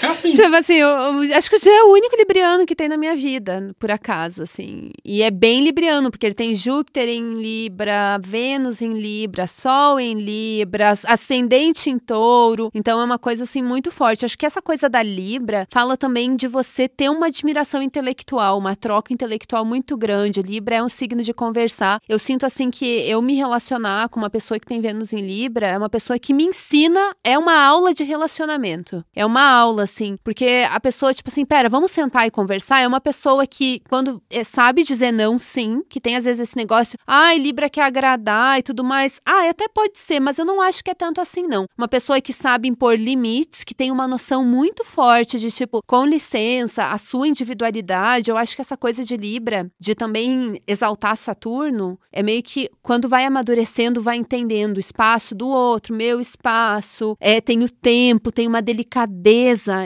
É assim. tipo assim, eu, eu acho que o Jean é o único libriano que tem na minha vida, por acaso, assim. E é bem libriano, porque ele tem Júpiter em Libra, Vênus em Libra, Sol em Libra, ascendente em Touro. Então é uma coisa assim muito forte. Acho que essa coisa da Libra fala também de você ter uma admiração intelectual, uma troca intelectual muito grande. Libra é um signo de conversar. Eu sinto assim que eu me relacionar com uma pessoa que tem Vênus em Libra é uma pessoa que me ensina, é uma aula de relacionamento. É uma aula, assim, porque a pessoa, tipo assim, pera, vamos sentar e conversar. É uma pessoa que, quando é, sabe dizer não, sim, que tem às vezes esse negócio, ai, Libra quer agradar e tudo mais. Ah, até pode ser, mas eu não acho que é tanto assim, não. Uma pessoa que sabe impor limites, que tem uma noção muito forte de, tipo, com licença, a sua individualidade. Eu acho que essa coisa de Libra, de também exaltar Saturno, é meio que quando vai amadurecendo, vai entendendo o espaço do outro, meu espaço, é, tem o tempo, tem uma delicadeza.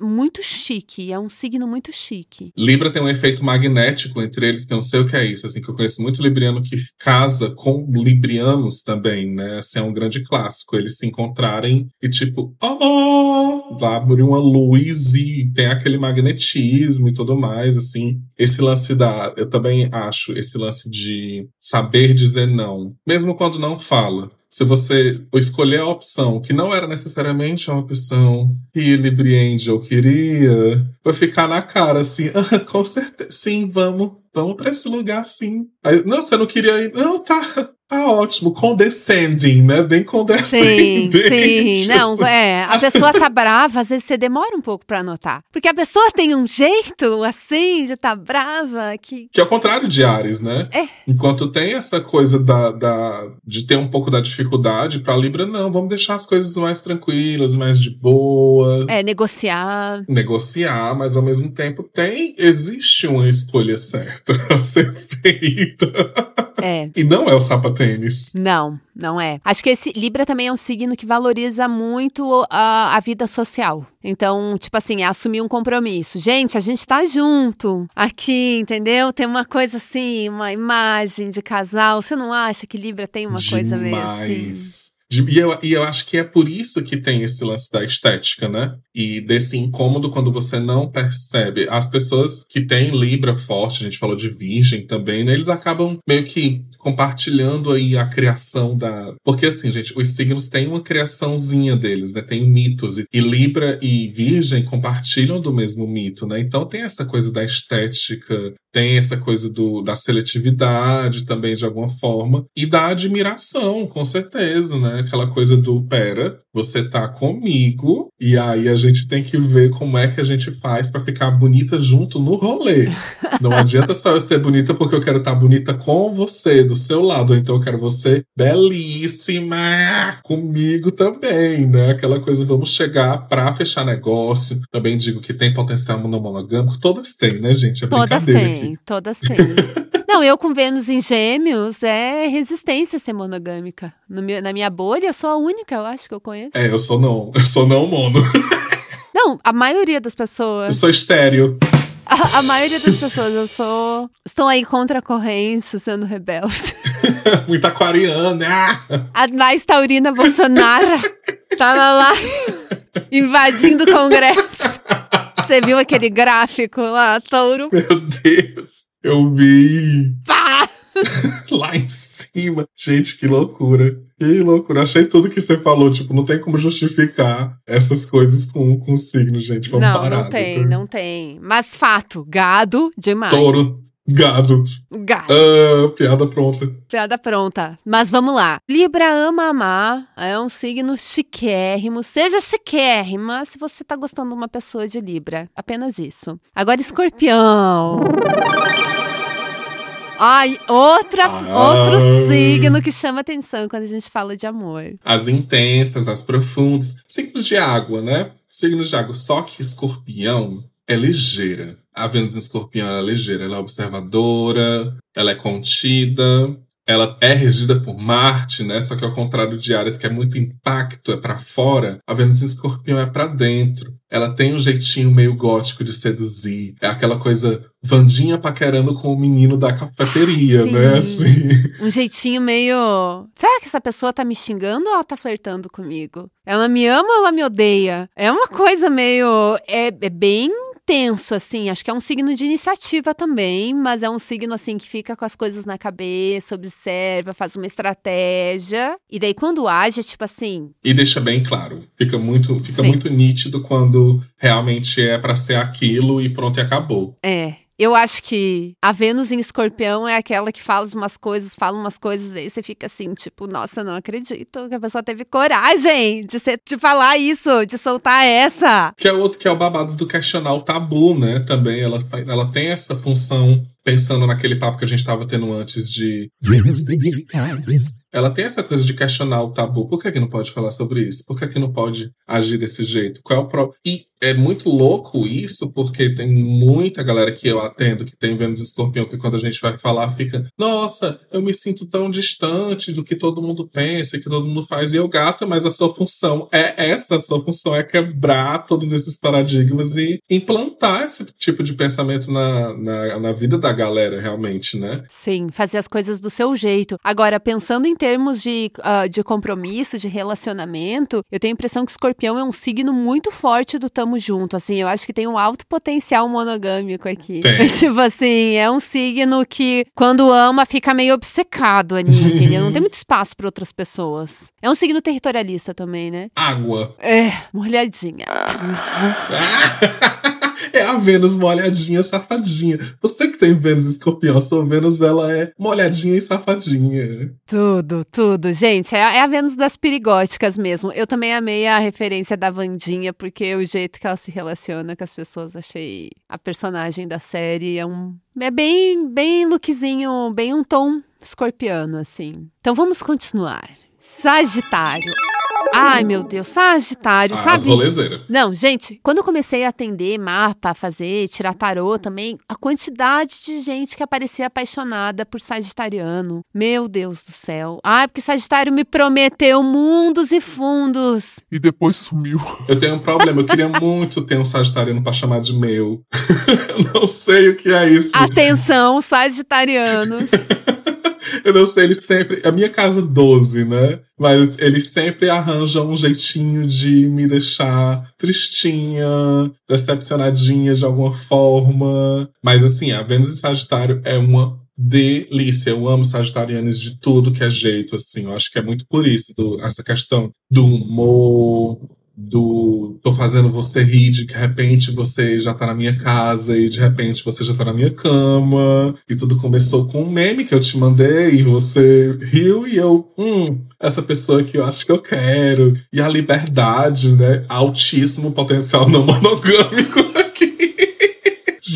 Muito chique, é um signo muito chique. Libra tem um efeito magnético entre eles, que eu não sei o que é isso, assim, que eu conheço muito libriano que casa com librianos também, né? Assim, é um grande clássico, eles se encontrarem e tipo, oh, lá abrir uma luz e tem aquele magnetismo e tudo mais, assim. Esse lance da, eu também acho, esse lance de saber dizer não, mesmo quando não fala. Se você escolher a opção que não era necessariamente a opção que Libri Angel queria, vai ficar na cara assim, ah, com certeza, sim, vamos, vamos pra esse lugar sim. Aí, não, você não queria ir, não, tá, tá ótimo, condescending, né? Bem Sim, condescendente. sim. Não, assim. é. A pessoa tá brava, às vezes você demora um pouco pra notar. Porque a pessoa tem um jeito, assim, de tá brava, que. Que é o contrário de Ares, né? É. Enquanto tem essa coisa da, da, de ter um pouco da dificuldade, pra Libra, não, vamos deixar as coisas mais tranquilas, mais de boa. É, negociar. negociar, mas ao mesmo tempo tem existe uma escolha certa a ser feita. É. E não é o sapatênis. Não, não é. Acho que esse Libra também é um signo que valoriza muito a, a vida social. Então, tipo assim, é assumir um compromisso. Gente, a gente tá junto aqui, entendeu? Tem uma coisa assim, uma imagem de casal. Você não acha que Libra tem uma coisa meio assim? E eu, e eu acho que é por isso que tem esse lance da estética, né? E desse incômodo quando você não percebe. As pessoas que têm Libra forte, a gente falou de Virgem também, né? Eles acabam meio que compartilhando aí a criação da. Porque assim, gente, os signos têm uma criaçãozinha deles, né? Tem mitos. E, Libra e Virgem compartilham do mesmo mito, né? Então tem essa coisa da estética, tem essa coisa do, da seletividade também, de alguma forma, e da admiração, com certeza, né? Aquela coisa do pera, você tá comigo, e aí a gente tem que ver como é que a gente faz pra ficar bonita junto no rolê. Não adianta só eu ser bonita porque eu quero estar bonita com você, do seu lado, então eu quero você belíssima comigo também, né? Aquela coisa, vamos chegar pra fechar negócio. Também digo que tem potencial não monogâmico, todas têm, né, gente? É Todas têm, aqui. todas têm. Não, eu com Vênus em Gêmeos é resistência a ser monogâmica. No meu- na minha bolha, eu sou a única, eu acho que eu conheço. É, eu sou não, eu sou não mono. Não, a maioria das Eu pessoas. sou estéreo. A, a maioria das pessoas, eu sou. Estou aí contra a corrente, sendo rebelde. Muito aquariana. A mais taurina Bolsonaro tava lá invadindo o Congresso. Você viu aquele gráfico lá, touro? Meu Deus. Eu vi Pá! lá em cima. Gente, que loucura. Que loucura. Achei tudo que você falou. Tipo, não tem como justificar essas coisas com, com signo, gente. Vamos Não, parar. não tem, não tem. Mas fato, gado demais. Touro, gado. Gado. Ah, piada pronta. Piada pronta. Mas vamos lá. Libra ama amar. É um signo chiquérrimo. Seja chiquérrima se você tá gostando de uma pessoa de Libra. Apenas isso. Agora, escorpião. Ai, outra, outro signo que chama atenção quando a gente fala de amor. As intensas, as profundas. Signos de água, né? Signos de água. Só que escorpião é ligeira. A Vênus em escorpião é ligeira. Ela é observadora, ela é contida. Ela é regida por Marte, né? Só que ao contrário de Ares, que é muito impacto, é pra fora, a Vênus em escorpião é pra dentro. Ela tem um jeitinho meio gótico de seduzir. É aquela coisa Vandinha paquerando com o menino da cafeteria, Sim. né? Assim. Um jeitinho meio. Será que essa pessoa tá me xingando ou ela tá flertando comigo? Ela me ama ou ela me odeia? É uma coisa meio. É, é bem tenso, assim. Acho que é um signo de iniciativa também, mas é um signo, assim, que fica com as coisas na cabeça, observa, faz uma estratégia. E daí, quando age, é tipo assim. E deixa bem claro. Fica muito, fica Sim. muito nítido quando realmente é pra ser aquilo e pronto e acabou. É. Eu acho que a Vênus em escorpião é aquela que fala umas coisas, fala umas coisas, e você fica assim, tipo, nossa, não acredito que a pessoa teve coragem de, ser, de falar isso, de soltar essa. Que é outro que é o babado do questionar o tabu, né? Também ela, ela tem essa função, pensando naquele papo que a gente estava tendo antes de. Ela tem essa coisa de questionar o tabu. Por que, que não pode falar sobre isso? Por que, que não pode agir desse jeito? Qual é o pro... E é muito louco isso, porque tem muita galera que eu atendo que tem Vênus Escorpião, que quando a gente vai falar fica, nossa, eu me sinto tão distante do que todo mundo pensa, que todo mundo faz, e eu gata, mas a sua função é essa, a sua função é quebrar todos esses paradigmas e implantar esse tipo de pensamento na, na, na vida da galera, realmente, né? Sim, fazer as coisas do seu jeito. Agora, pensando em termos de, ah, de compromisso, de relacionamento, eu tenho a impressão que escorpião é um signo muito forte do tamo junto. Assim, eu acho que tem um alto potencial monogâmico aqui. Tem. tipo assim, é um signo que, quando ama, fica meio obcecado ali, entendeu? Não tem muito espaço para outras pessoas. É um signo territorialista também, né? Água. É, molhadinha. É a Vênus molhadinha, safadinha. Você que tem Vênus escorpião, sua Vênus ela é molhadinha e safadinha. Tudo, tudo. Gente, é, é a Vênus das perigóticas mesmo. Eu também amei a referência da Vandinha, porque o jeito que ela se relaciona com as pessoas, achei a personagem da série é um. É bem, bem lookzinho, bem um tom escorpiano, assim. Então vamos continuar. Sagitário. Ai, meu Deus, Sagitário, As sabe? Não, gente, quando eu comecei a atender mapa, fazer, tirar tarô também, a quantidade de gente que aparecia apaixonada por Sagitariano. Meu Deus do céu. Ai, porque Sagitário me prometeu mundos e fundos. E depois sumiu. Eu tenho um problema, eu queria muito ter um sagitariano pra chamar de meu. eu não sei o que é isso. Atenção, Sagitarianos. Eu não sei, eles sempre. A minha casa 12, né? Mas eles sempre arranjam um jeitinho de me deixar tristinha, decepcionadinha de alguma forma. Mas assim, a Vênus em Sagitário é uma delícia. Eu amo sagitarianos de tudo que é jeito, assim. Eu acho que é muito por isso, do- essa questão do humor, do tô fazendo você rir, de repente você já tá na minha casa e de repente você já tá na minha cama. E tudo começou com um meme que eu te mandei e você riu e eu, hum, essa pessoa que eu acho que eu quero. E a liberdade, né? Altíssimo potencial não monogâmico.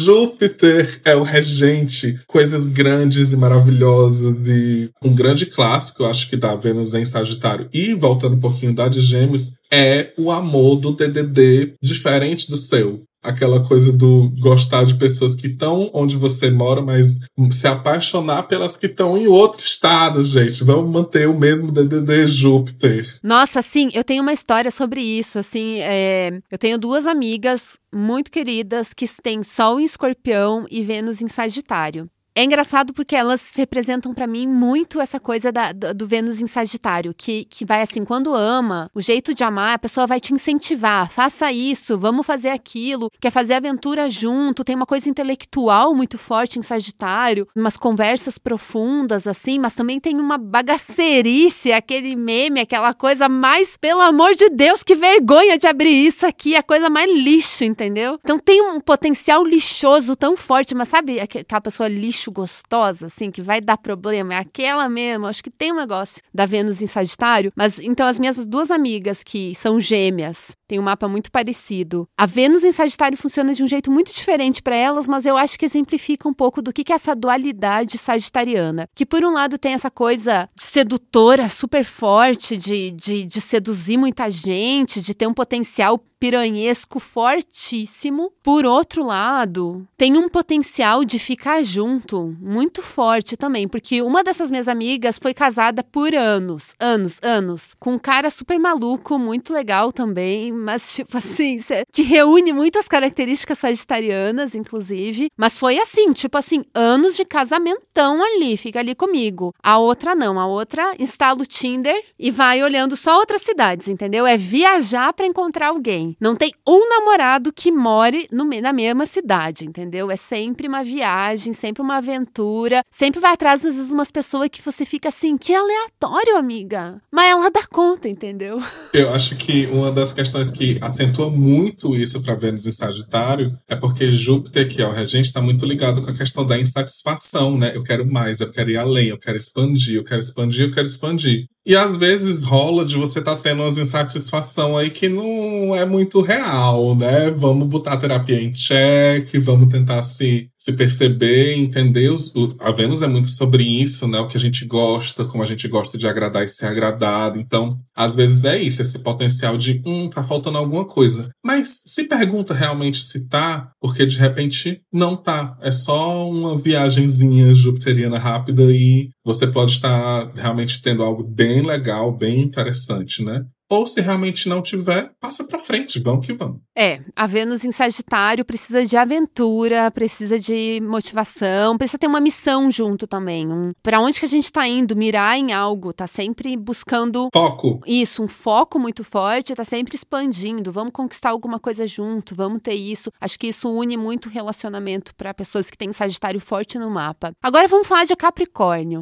Júpiter é o regente, coisas grandes e maravilhosas de um grande clássico, acho que da Vênus em Sagitário e voltando um pouquinho da de Gêmeos, é o amor do DDD diferente do seu. Aquela coisa do gostar de pessoas que estão onde você mora, mas se apaixonar pelas que estão em outro estado, gente. Vamos manter o mesmo DDD Júpiter. Nossa, sim, eu tenho uma história sobre isso. Assim, é, eu tenho duas amigas muito queridas que têm Sol em Escorpião e Vênus em Sagitário. É engraçado porque elas representam pra mim muito essa coisa da- do, Vênus em Sagitário, que, que vai assim, quando ama, o jeito de amar, a pessoa vai te incentivar, faça isso, vamos fazer aquilo, quer fazer aventura junto, tem uma coisa intelectual muito forte em Sagitário, umas conversas profundas assim, mas também tem uma bagaceirice, aquele meme, aquela coisa mais, pelo amor de Deus, que vergonha de abrir isso aqui, a coisa mais lixo, entendeu? Então tem um potencial lixoso tão forte, mas sabe aque- aquela pessoa lixo gostosa, assim, que vai dar problema? É aquela mesmo, acho que tem um negócio da Vênus em Sagitário, mas então as minhas duas amigas que são gêmeas, tem um mapa muito parecido. A Vênus em Sagitário funciona de um jeito muito diferente para elas, mas eu acho que exemplifica um pouco do que é essa dualidade sagitariana. Que por um lado tem essa coisa de sedutora super forte, de, de, de seduzir muita gente, de ter um potencial piranhesco fortíssimo. Por outro lado, tem um potencial de ficar junto muito forte também, porque uma dessas minhas amigas foi casada por anos, anos, anos, com um cara super maluco, muito legal também, mas tipo assim, que reúne muitas características sagitarianas, inclusive, mas foi assim, tipo assim, anos de casamentão ali, fica ali comigo. A outra não, a outra instala o Tinder e vai olhando só outras cidades, entendeu? É viajar pra encontrar alguém. Não tem um namorado que more no na mesma cidade, entendeu? É sempre uma viagem, sempre uma aventura, sempre vai atrás, às vezes, umas pessoas que você fica assim, que aleatório, amiga. Mas ela dá conta, entendeu? Eu acho que uma das questões que acentua muito isso para Vênus em Sagitário é porque Júpiter, que é o regente, está muito ligado com a questão da insatisfação, né? Eu quero mais, eu quero ir além, eu quero expandir, eu quero expandir, eu quero expandir. E às vezes rola de você estar tendo umas insatisfação aí que não é muito real, né? Vamos botar a terapia em check, vamos tentar se, se perceber, entender. Os, o- a Vênus é muito sobre isso, né? O que a gente gosta, como a gente gosta de agradar e ser agradado. Então, às vezes é isso, esse potencial de, hum, tá faltando alguma coisa. Mas se pergunta realmente se tá, porque de repente não tá. É só uma viagenzinha jupiteriana rápida e você pode estar realmente tendo algo bem legal, bem interessante, né? Ou se realmente não tiver, passa pra frente, vamos que vamos. É, a Vênus em Sagitário precisa de aventura, precisa de motivação, precisa ter uma missão junto também. Um, para onde que a gente tá indo? Mirar em algo, tá sempre buscando Foco. isso, um foco muito forte, tá sempre expandindo. Vamos conquistar alguma coisa junto, vamos ter isso. Acho que isso une muito o relacionamento para pessoas que têm Sagitário forte no mapa. Agora vamos falar de Capricórnio.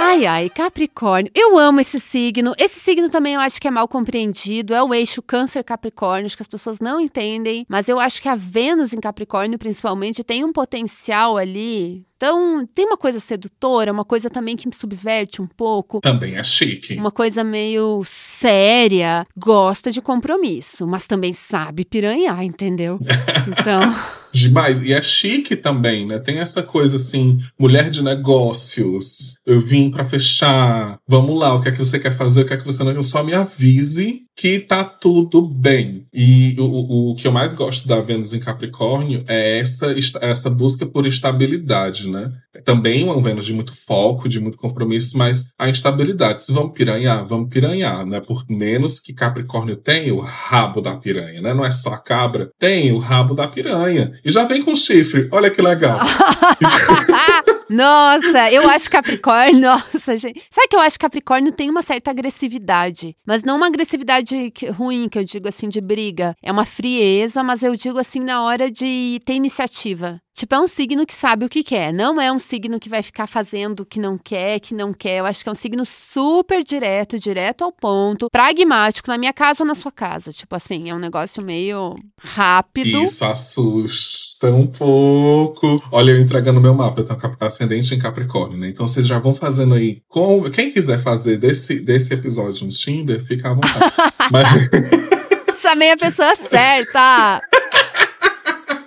Ai, ai, Capricórnio. Eu amo esse signo. Esse signo também eu acho que é mal compreendido. É o eixo Câncer-Capricórnio. Acho que as pessoas não entendem. Mas eu acho que a Vênus em Capricórnio, principalmente, tem um potencial ali Então, tem uma coisa sedutora, uma coisa também que me subverte um pouco. Também é chique. Uma coisa meio séria, gosta de compromisso, mas também sabe piranhar, entendeu? Então. Demais. E é chique também, né? Tem essa coisa assim, mulher de negócios. Eu vim para fechar. Vamos lá, o que é que você quer fazer? O que é que você não quer? Só me avise que tá tudo bem. E o, o que eu mais gosto da Vênus em Capricórnio é essa, essa busca por estabilidade, né? Também é um Vênus de muito foco, de muito compromisso, mas a instabilidade. Se vamos piranhar, vamos piranhar, né? Por menos que Capricórnio tem o rabo da piranha, né? Não é só a cabra, tem o rabo da piranha. E já vem com chifre. Olha que legal. Nossa, eu acho Capricórnio. Nossa, gente. Sabe que eu acho que Capricórnio tem uma certa agressividade, mas não uma agressividade ruim, que eu digo assim, de briga. É uma frieza, mas eu digo assim, na hora de ter iniciativa. Tipo, é um signo que sabe o que quer. Não é um signo que vai ficar fazendo o que não quer, que não quer. Eu acho que é um signo super direto, direto ao ponto, pragmático, na minha casa ou na sua casa. Tipo assim, é um negócio meio rápido. Isso assusta um pouco. Olha, eu entregando meu mapa, eu tenho ascendente em Capricórnio, né? Então vocês já vão fazendo aí. Com... Quem quiser fazer desse, desse episódio no Tinder, fica à vontade. Mas... Chamei a pessoa certa!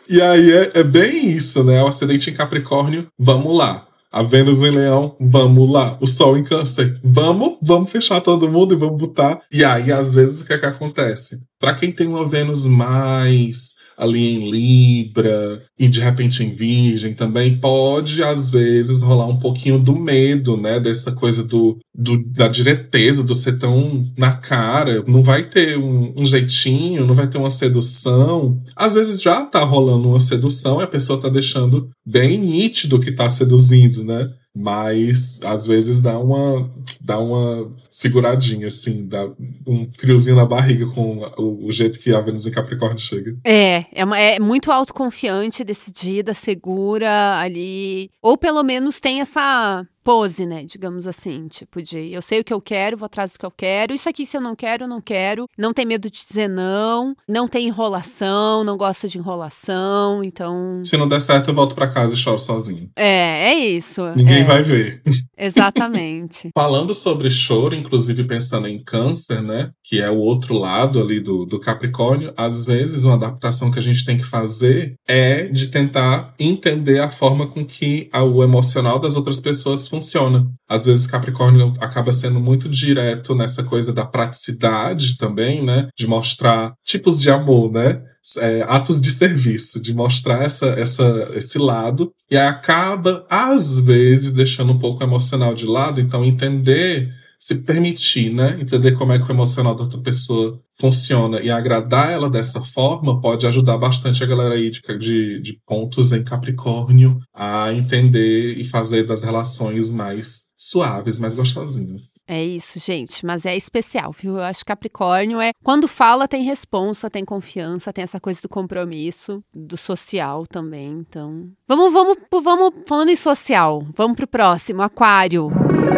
E aí é, é bem isso, né? O acidente em Capricórnio, vamos lá. A Vênus em Leão, vamos lá. O Sol em Câncer, vamos, vamos fechar todo mundo e vamos botar. E aí, às vezes, o que é que acontece? Para quem tem uma Vênus mais ali em Libra e de repente em Virgem também, pode às vezes rolar um pouquinho do medo, né? Dessa coisa do, do da direteza, do ser tão na cara. Não vai ter um, um, jeitinho, não vai ter uma sedução. Às vezes já tá rolando uma sedução e a pessoa tá deixando bem nítido que tá seduzindo, né? mas às vezes dá uma dá uma seguradinha assim, dá um friozinho na barriga com o, o jeito que a Vênus em Capricórnio chega. É, é, uma, é muito autoconfiante, decidida, segura ali, ou pelo menos tem essa pose, né? Digamos assim, tipo de eu sei o que eu quero, vou atrás do que eu quero. Isso aqui, se eu não quero, eu não quero. Não tem medo de dizer não. Não tem enrolação, não gosta de enrolação. Então. Se não der certo, eu volto para casa e choro sozinho. É, é isso. Ninguém é. vai ver. Exatamente. Falando sobre choro, inclusive pensando em câncer, né? Que é o outro lado ali do, do Capricórnio, às vezes uma adaptação que a gente tem que fazer é de tentar entender a forma com que o emocional das outras pessoas funciona. Às vezes Capricórnio acaba sendo muito direto nessa coisa da praticidade também, né? De mostrar tipos de amor, né? É, atos de serviço, de mostrar essa, essa, esse lado, e acaba, às vezes, deixando um pouco o emocional de lado, então entender se permitir, né? Entender como é que o emocional da outra pessoa funciona e agradar ela dessa forma pode ajudar bastante a galera aí de, de, de pontos em Capricórnio a entender e fazer das relações mais suaves, mais gostosinhas. É isso, gente, mas é especial, viu? Eu acho que Capricórnio é quando fala tem responsa, tem confiança, tem essa coisa do compromisso, do social também, então. Vamos, vamos, vamos falando em social. Vamos pro próximo, Aquário.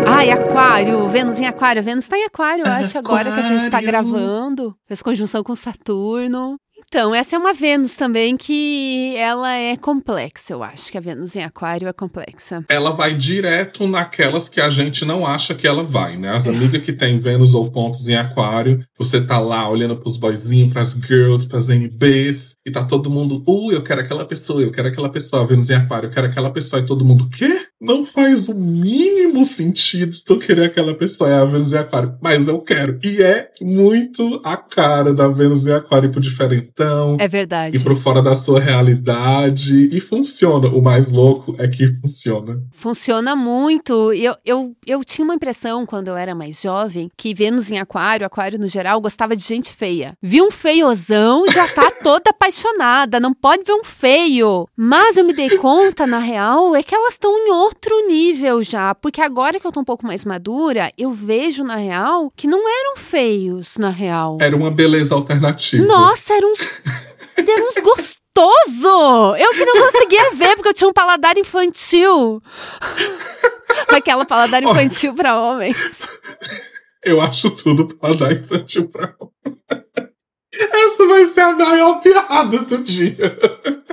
Ai, Aquário, Vênus em Aquário. Vênus tá em Aquário, eu acho, agora que a gente tá gravando. Fez conjunção com Saturno. Então, essa é uma Vênus também que ela é complexa, eu acho que a Vênus em Aquário é complexa. Ela vai direto naquelas que a gente não acha que ela vai, né? As amigas que tem Vênus ou pontos em Aquário, você tá lá olhando pros boyzinhos, pras girls, pras NBs, e tá todo mundo, uh, eu quero aquela pessoa, eu quero aquela pessoa, Vênus em Aquário, eu quero aquela pessoa, e todo mundo, quê? Não faz o mínimo sentido tu querer aquela pessoa, é a Vênus em Aquário, mas eu quero. E é muito a cara da Vênus em Aquário pro diferente é verdade. E por fora da sua realidade. E funciona. O mais louco é que funciona. Funciona muito. Eu, eu, eu tinha uma impressão, quando eu era mais jovem, que Vênus em Aquário, Aquário no geral, gostava de gente feia. Viu um feiozão, já tá toda apaixonada. Não pode ver um feio. Mas eu me dei conta, na real, é que elas estão em outro nível já. Porque agora que eu tô um pouco mais madura, eu vejo, na real, que não eram feios, na real. Era uma beleza alternativa. Nossa, eram uns gostoso! Eu que não conseguia ver, porque eu tinha um paladar infantil. Aquela paladar infantil para homens. Eu acho tudo paladar infantil para homens. Essa vai ser a maior piada do dia.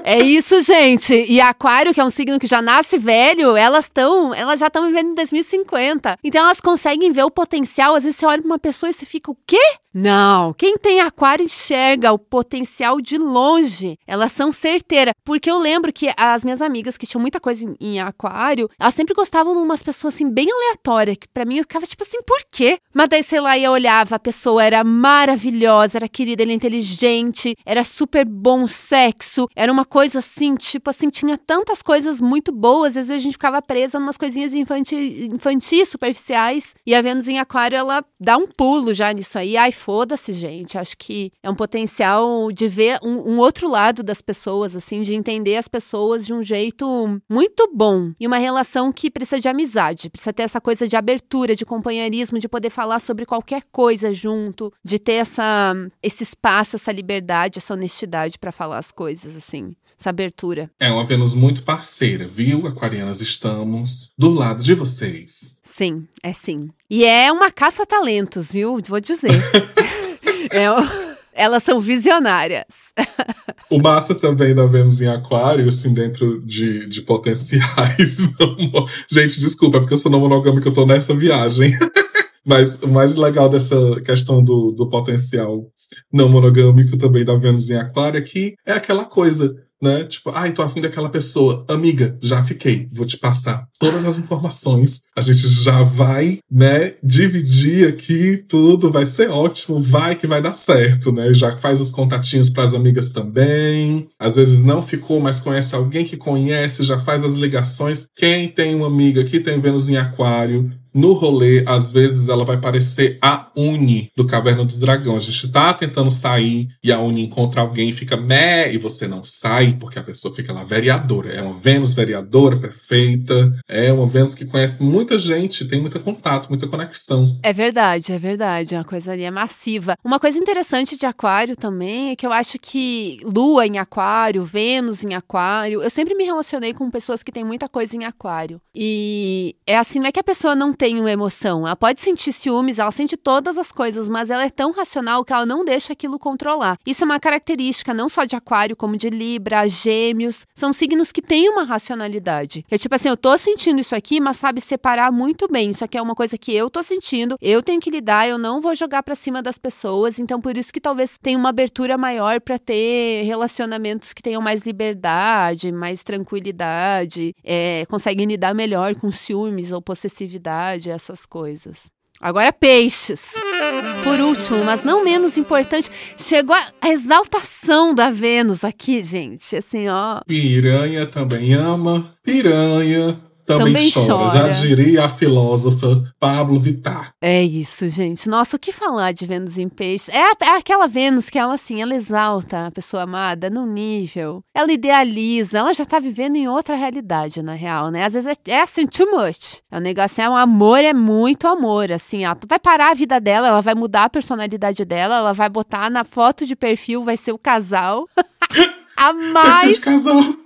É isso, gente. E Aquário, que é um signo que já nasce velho, elas estão, elas já estão vivendo em 2050. Então elas conseguem ver o potencial. Às vezes você olha para uma pessoa e você fica, o quê? Não, quem tem aquário enxerga o potencial de longe. Elas são certeiras. Porque eu lembro que as minhas amigas que tinham muita coisa em, em aquário, elas sempre gostavam de umas pessoas assim bem aleatórias, que para mim eu ficava tipo assim, por quê? Mas daí, sei lá, eu olhava, a pessoa era maravilhosa, era querida, ele é inteligente, era super bom sexo, era uma coisa assim, tipo assim, tinha tantas coisas muito boas, às vezes a gente ficava presa em umas coisinhas infantis, infantis superficiais, e a Vênus em aquário, ela dá um pulo já nisso aí. Ai, foda-se, gente. Acho que é um potencial de ver um, um, outro lado das pessoas, assim, de entender as pessoas de um jeito muito bom. E uma relação que precisa de amizade, precisa ter essa coisa de abertura, de companheirismo, de poder falar sobre qualquer coisa junto, de ter essa, esse espaço, essa liberdade, essa honestidade para falar as coisas, assim essa abertura. É uma Vênus muito parceira, viu? Aquarianas, estamos do lado de vocês. Sim, é sim. E é uma caça-talentos, viu? Vou dizer. é, elas são visionárias. O massa também da Vênus em Aquário, assim, dentro de, de potenciais. Gente, desculpa, é porque eu sou não monogâmica, eu tô nessa viagem. Mas o mais legal dessa questão do, do potencial não monogâmico também da Vênus em Aquário é que é aquela coisa né? Tipo, ai, tô afim daquela pessoa. Amiga, já fiquei. Vou te passar todas as informações. A gente já vai, né, dividir aqui tudo. Vai ser ótimo. Vai que vai dar certo, né? Já faz os contatinhos para as amigas também. Às vezes não ficou, mas conhece alguém que conhece, já faz as ligações. Quem tem uma amiga que tem Vênus em Aquário, no rolê, às vezes ela vai parecer a Uni do Caverna do Dragão. A gente tá tentando sair e a Uni encontra alguém e fica meh, e você não sai porque a pessoa fica lá vereadora. É uma Vênus vereadora, perfeita. É uma Vênus que conhece muita gente, tem muito contato, muita conexão. É verdade, é verdade. Uma coisa ali é massiva. Uma coisa interessante de Aquário também é que eu acho que Lua em Aquário, Vênus em Aquário, eu sempre me relacionei com pessoas que têm muita coisa em Aquário. E é assim, não é que a pessoa não tem uma emoção. Ela pode sentir ciúmes, ela sente todas as coisas, mas ela é tão racional que ela não deixa aquilo controlar. Isso é uma característica não só de Aquário, como de Libra, Gêmeos. São signos que têm uma racionalidade. É tipo assim, eu tô sentindo isso aqui, mas sabe separar muito bem. Isso aqui é uma coisa que eu tô sentindo, eu tenho que lidar, eu não vou jogar para cima das pessoas. Então, por isso que talvez tenha uma abertura maior para ter relacionamentos que tenham mais liberdade, mais tranquilidade, é, conseguem lidar melhor com ciúmes ou possessividade essas coisas. Agora, peixes. Por último, mas não menos importante, chegou a exaltação da Vênus aqui, gente. Assim, ó. Piranha também ama. Piranha também, também chora. chora. Já diria a filósofa Pablo Vittar. É isso, gente. Nossa, o que falar de Vênus em peixes? É, é aquela Vênus que ela, assim, ela exalta a pessoa amada num nível. Ela idealiza, ela já tá vivendo em outra realidade, na real, né? Às vezes é, é assim, too much. O negócio é um amor, é muito amor, assim. Ela vai parar a vida dela, ela vai mudar a personalidade dela, ela vai botar na foto de perfil, vai ser o casal. a mais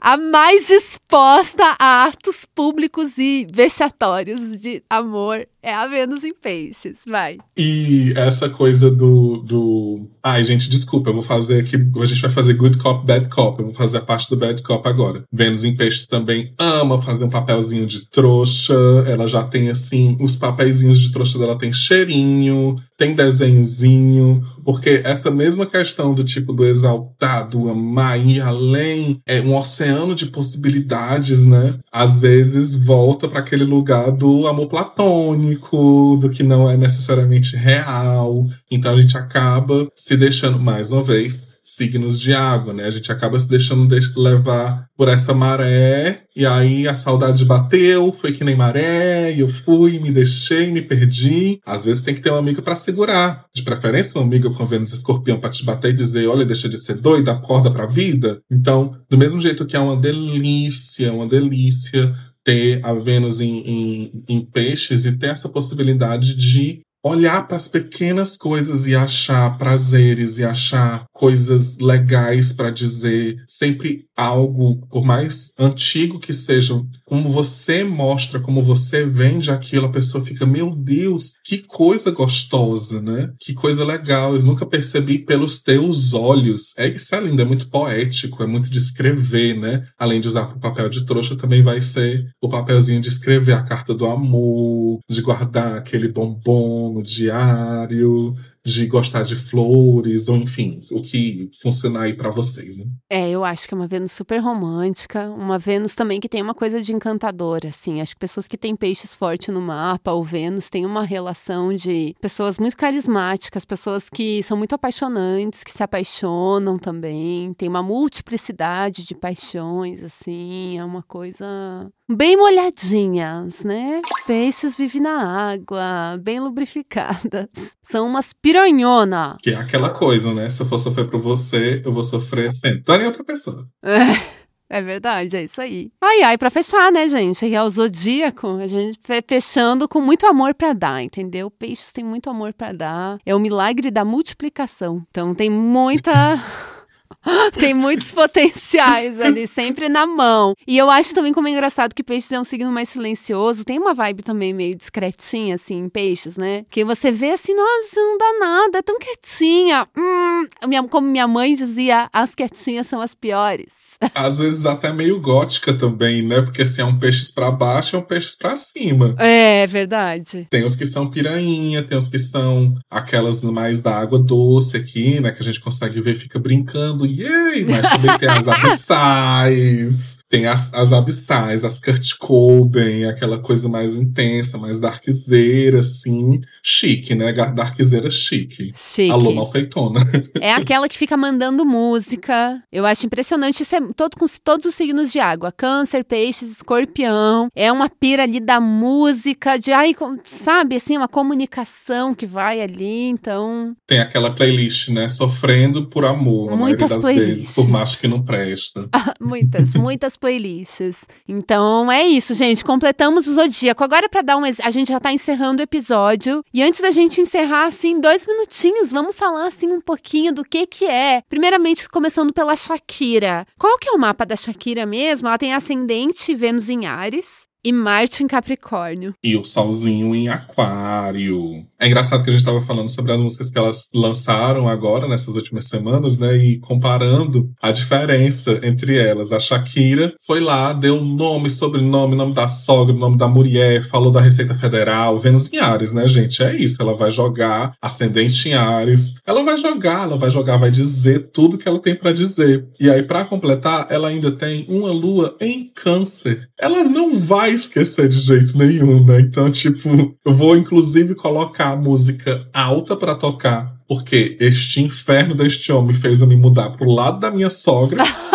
a mais disposta a atos públicos e vexatórios de amor é a Vênus em peixes, vai. E essa coisa do, do. Ai, gente, desculpa, eu vou fazer aqui. A gente vai fazer good cop, bad cop. Eu vou fazer a parte do bad cop agora. Vênus em peixes também ama fazer um papelzinho de trouxa. Ela já tem, assim, os papeizinhos de trouxa dela tem cheirinho, tem desenhozinho. Porque essa mesma questão do tipo do exaltado, amar, ir além, é um oceano de possibilidades, né? Às vezes volta para aquele lugar do amor platônico do que não é necessariamente real. Então a gente acaba se deixando, mais uma vez, signos de água, né? A gente acaba se deixando levar por essa maré, e aí a saudade bateu, foi que nem maré, e eu fui, me deixei, me perdi. Às vezes tem que ter um amigo para segurar. De preferência, um amigo com Vênus escorpião para te bater e dizer: olha, deixa de ser doida, acorda pra vida. Então, do mesmo jeito que é uma delícia, uma delícia ter a Vênus em, em, em peixes e ter essa possibilidade de olhar para as pequenas coisas e achar prazeres e achar coisas legais para dizer, sempre algo, por mais antigo que seja, como você mostra, como você vende aquilo, a pessoa fica, meu Deus, que coisa gostosa, né? Que coisa legal. Eu nunca percebi pelos teus olhos. É isso é lindo, é muito poético, é muito de escrever, né? Além de usar o papel de trouxa, também vai ser o papelzinho de escrever a carta do amor, de guardar aquele bombom no diário, de gostar de flores, ou enfim, o que funcionar aí para vocês, né? É, eu acho que é uma Vênus super romântica, uma Vênus também que tem uma coisa de encantadora, assim. Acho que pessoas que têm peixes forte no mapa, ou Vênus, tem uma relação de pessoas muito carismáticas, pessoas que são muito apaixonantes, que se apaixonam também, tem uma multiplicidade de paixões, assim, é uma coisa bem molhadinhas, né? Peixes vivem na água, bem lubrificadas. São umas piranhona. Que é aquela coisa, né? Se eu for sofrer por você, eu vou sofrer sentando em outra pessoa. É. É verdade, é isso aí. Ai, ai, pra fechar, né, gente? É o zodíaco, a gente fechando com muito amor para dar, entendeu? Peixes tem muito amor para dar. É o milagre da multiplicação. Então tem muita. Tem muitos potenciais ali, sempre na mão. E eu acho também como é engraçado que peixes é um signo mais silencioso. Tem uma vibe também meio discretinha, assim, em peixes, né? Que você vê assim, nossa, não dá nada, é tão quietinha. Hum, como minha mãe dizia, as quietinhas são as piores. Às vezes até meio gótica também, né? Porque se é um peixes para baixo, é um peixes para cima. É, é verdade. Tem os que são pirainha, tem os que são aquelas mais da água doce aqui, né? Que a gente consegue ver, fica brincando yay! Mas também tem as abissais, tem as, as abissais, as Kurt Cobain, aquela coisa mais intensa, mais darkzeira, assim. Chique, né? Darkzeira chique. Chique. Alô, malfeitona. É aquela que fica mandando música. Eu acho impressionante. Isso é todo, com todos os signos de água. Câncer, peixes, escorpião. É uma pira ali da música, de, ai, sabe, assim, uma comunicação que vai ali, então... Tem aquela playlist, né? Sofrendo por amor. Muitas das playlists. vezes, por macho que não presta. muitas, muitas playlists. Então é isso, gente. Completamos o zodíaco. Agora, para dar um. A gente já tá encerrando o episódio. E antes da gente encerrar, assim, dois minutinhos, vamos falar, assim, um pouquinho do que que é. Primeiramente, começando pela Shakira. Qual que é o mapa da Shakira mesmo? Ela tem ascendente Vênus em Ares e Marte em Capricórnio. E o Solzinho em Aquário. É engraçado que a gente estava falando sobre as músicas que elas lançaram agora, nessas últimas semanas, né? E comparando a diferença entre elas. A Shakira foi lá, deu nome, sobrenome, nome da sogra, nome da mulher, falou da Receita Federal, Vênus em Ares, né, gente? É isso. Ela vai jogar ascendente em Ares. Ela vai jogar, ela vai jogar, vai dizer tudo que ela tem para dizer. E aí, para completar, ela ainda tem uma lua em Câncer. Ela não vai esquecer de jeito nenhum, né? Então, tipo, eu vou inclusive colocar a música alta para tocar, porque este inferno deste homem fez eu me mudar pro lado da minha sogra.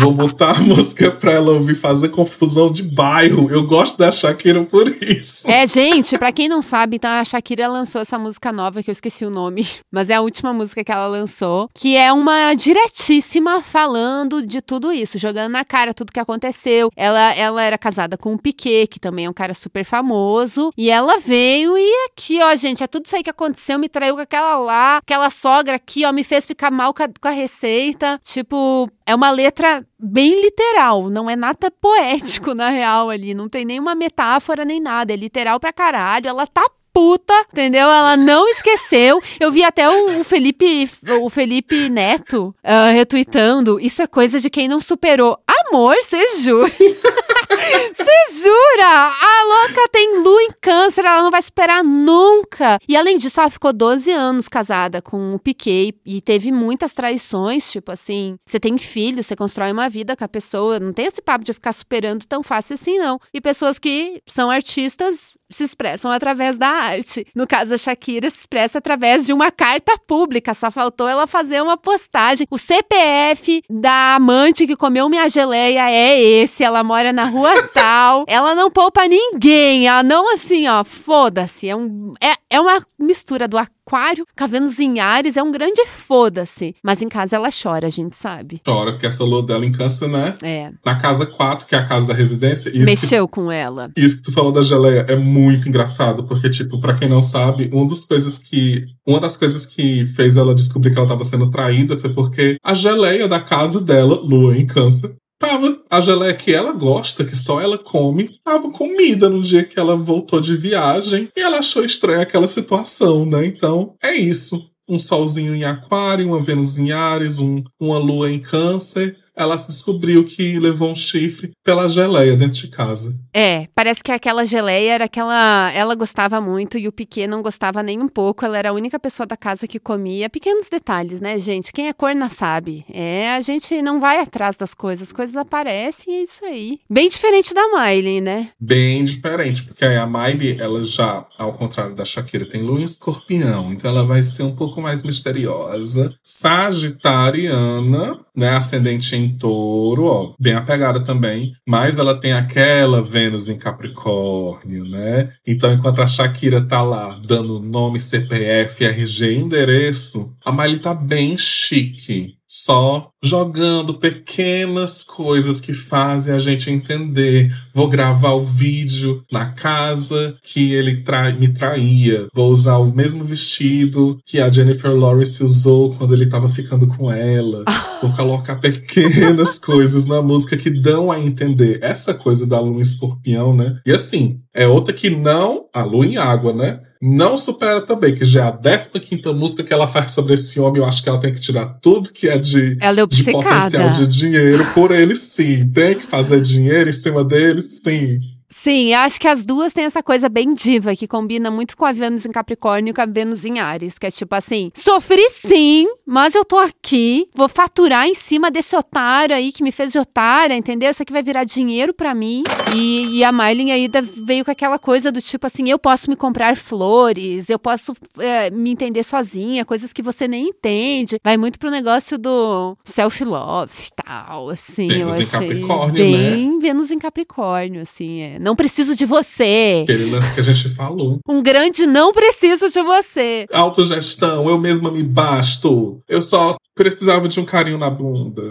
Vou botar a música pra ela ouvir fazer confusão de bairro. Eu gosto da Shakira por isso. É, gente, pra quem não sabe, então a Shakira lançou essa música nova, que eu esqueci o nome, mas é a última música que ela lançou, que é uma diretíssima falando de tudo isso, jogando na cara tudo que aconteceu. Ela, ela era casada com o Piquet, que também é um cara super famoso, e ela veio e aqui, ó, gente, é tudo isso aí que aconteceu, me traiu com aquela lá, aquela sogra aqui, ó, me fez ficar mal com a, com a receita. Tipo, é uma letra bem literal, não é nada poético na real ali, não tem nenhuma metáfora nem nada, é literal pra caralho, ela tá puta, entendeu? Ela não esqueceu. Eu vi até o, Felipe, o Felipe Neto uh, retweetando. Isso é coisa de quem não superou. Amor, você jura? Você jura? A louca tem lua em câncer, ela não vai superar nunca. E além disso, ela ficou 12 anos casada com o Piquet e teve muitas traições, tipo assim, você tem filho, você constrói uma vida com a pessoa, não tem esse papo de ficar superando tão fácil assim, não. E pessoas que são artistas se expressam através da arte. No caso, a Shakira se expressa através de uma carta pública, só faltou ela fazer uma postagem. O CPF da amante que comeu minha geleia é esse, ela mora na rua tal. Ela não poupa ninguém, ela não assim, ó, foda-se. É, um, é, é uma mistura do aquário, Vênus em Ares, é um grande foda-se. Mas em casa ela chora, a gente sabe. Chora, porque essa lua dela em câncer, né? É. Na casa 4, que é a casa da residência. Mexeu que, com ela. Isso que tu falou da geleia é muito engraçado, porque, tipo, para quem não sabe, uma das coisas que. Uma das coisas que fez ela descobrir que ela estava sendo traída foi porque a geleia da casa dela, lua em câncer, tava a geleia que ela gosta, que só ela come, tava comida no dia que ela voltou de viagem e ela achou estranha aquela situação, né? Então, é isso. Um solzinho em aquário, uma Vênus em Ares, um, uma lua em câncer ela descobriu que levou um chifre pela geleia dentro de casa. É, parece que aquela geleia era aquela. Ela gostava muito e o Piquet não gostava nem um pouco. Ela era a única pessoa da casa que comia. Pequenos detalhes, né, gente? Quem é corna sabe. É, a gente não vai atrás das coisas, as coisas aparecem e é isso aí. Bem diferente da Miley, né? Bem diferente, porque a Miley, ela já, ao contrário da Shakira, tem lua em escorpião, então ela vai ser um pouco mais misteriosa. Sagitariana, né? Ascendente em touro, ó, bem apegada também, mas ela tem aquela Vênus em Capricórnio, né? Então, enquanto a Shakira tá lá dando nome, CPF, RG, endereço, a Miley tá bem chique só jogando pequenas coisas que fazem a gente entender. Vou gravar o vídeo na casa que ele tra me traía. Vou usar o mesmo vestido que a Jennifer Lawrence usou quando ele estava ficando com ela. Vou colocar pequenas coisas na música que dão a entender essa coisa da lua escorpião, né? E assim, é outra que não. A lua em água, né? Não supera também, que já é a 15 música que ela faz sobre esse homem. Eu acho que ela tem que tirar tudo que é de, é de potencial de dinheiro por ele, sim. Tem que fazer dinheiro em cima dele, sim. Sim, acho que as duas têm essa coisa bem diva, que combina muito com a Vênus em Capricórnio e com a Vênus em Ares, que é tipo assim, sofri sim, mas eu tô aqui, vou faturar em cima desse otário aí que me fez de otária, entendeu? Isso aqui vai virar dinheiro para mim. E, e, a Miley aí veio com aquela coisa do tipo assim, eu posso me comprar flores, eu posso é, me entender sozinha, coisas que você nem entende. Vai muito pro negócio do self-love e tal, assim, Vênus em Capricórnio, bem né? Vênus em Capricórnio, assim, é. Não preciso de você. Aquele lance que a gente falou. Um grande não preciso de você. Autogestão, eu mesma me basto. Eu só precisava de um carinho na bunda.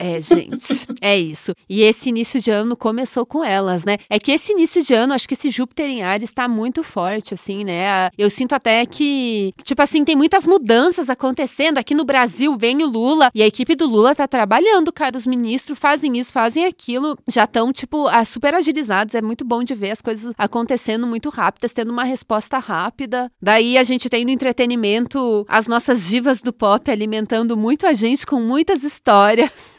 É, gente, é isso. E esse início de ano começou com elas, né? É que esse início de ano, acho que esse Júpiter em Ares tá muito forte, assim, né? Eu sinto até que, tipo assim, tem muitas mudanças acontecendo. Aqui no Brasil vem o Lula e a equipe do Lula tá trabalhando, cara. Os ministros fazem isso, fazem aquilo, já estão, tipo, super agilizados. É muito bom de ver as coisas acontecendo muito rápidas, tendo uma resposta rápida. Daí a gente tem no entretenimento as nossas divas do pop alimentando muito a gente com muitas histórias.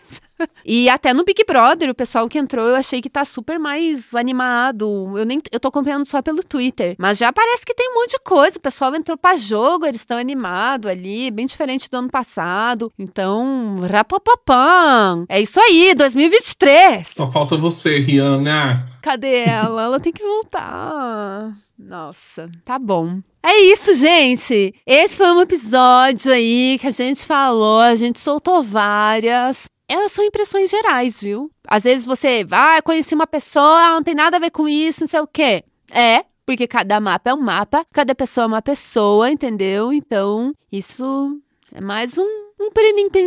E até no Big Brother, o pessoal que entrou, eu achei que tá super mais animado. Eu nem eu tô acompanhando só pelo Twitter, mas já parece que tem um monte de coisa. O pessoal entrou para jogo, eles estão animados ali, bem diferente do ano passado. Então, rapapapam. É isso aí, 2023. Só falta você, Rihanna. Cadê ela? ela tem que voltar. Nossa, tá bom. É isso, gente. Esse foi um episódio aí que a gente falou, a gente soltou várias. Elas são impressões gerais, viu? Às vezes você, ah, conheci uma pessoa, não tem nada a ver com isso, não sei o quê. É, porque cada mapa é um mapa, cada pessoa é uma pessoa, entendeu? Então, isso é mais um, um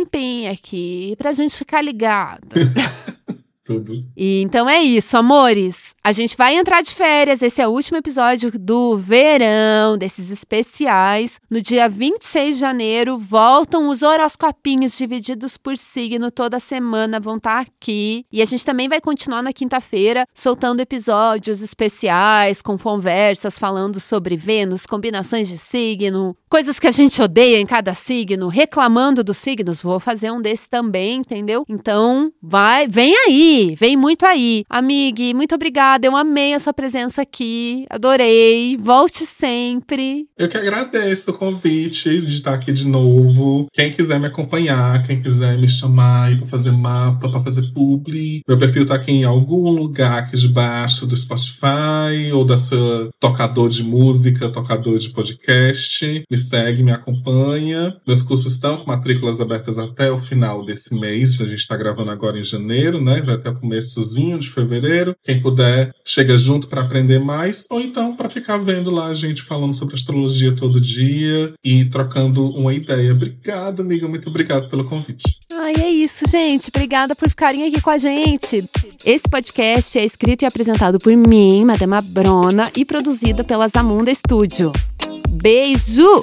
pim aqui pra gente ficar ligado. Tudo. E então é isso, amores. A gente vai entrar de férias. Esse é o último episódio do verão, desses especiais. No dia 26 de janeiro, voltam os horoscopinhos divididos por signo. Toda semana vão estar aqui. E a gente também vai continuar na quinta-feira, soltando episódios especiais, com conversas falando sobre Vênus, combinações de signo, coisas que a gente odeia em cada signo, reclamando dos signos. Vou fazer um desse também, entendeu? Então, vai, vem aí vem muito aí. Amigue, muito obrigada. Eu amei a sua presença aqui. Adorei. Volte sempre. Eu que agradeço o convite de estar aqui de novo. Quem quiser me acompanhar, quem quiser me chamar aí pra fazer mapa, pra fazer publi. Meu perfil tá aqui em algum lugar aqui debaixo do Spotify ou da sua tocador de música, tocador de podcast. Me segue, me acompanha. Meus cursos estão com matrículas abertas até o final desse mês. A gente tá gravando agora em janeiro, né? Vai até o começozinho de fevereiro. Quem puder, chega junto para aprender mais, ou então para ficar vendo lá a gente falando sobre astrologia todo dia e trocando uma ideia. Obrigado, amiga, muito obrigado pelo convite. Ai, é isso, gente. Obrigada por ficarem aqui com a gente. Esse podcast é escrito e apresentado por mim, Madama Brona, e produzido pela Zamunda Studio. Beijo!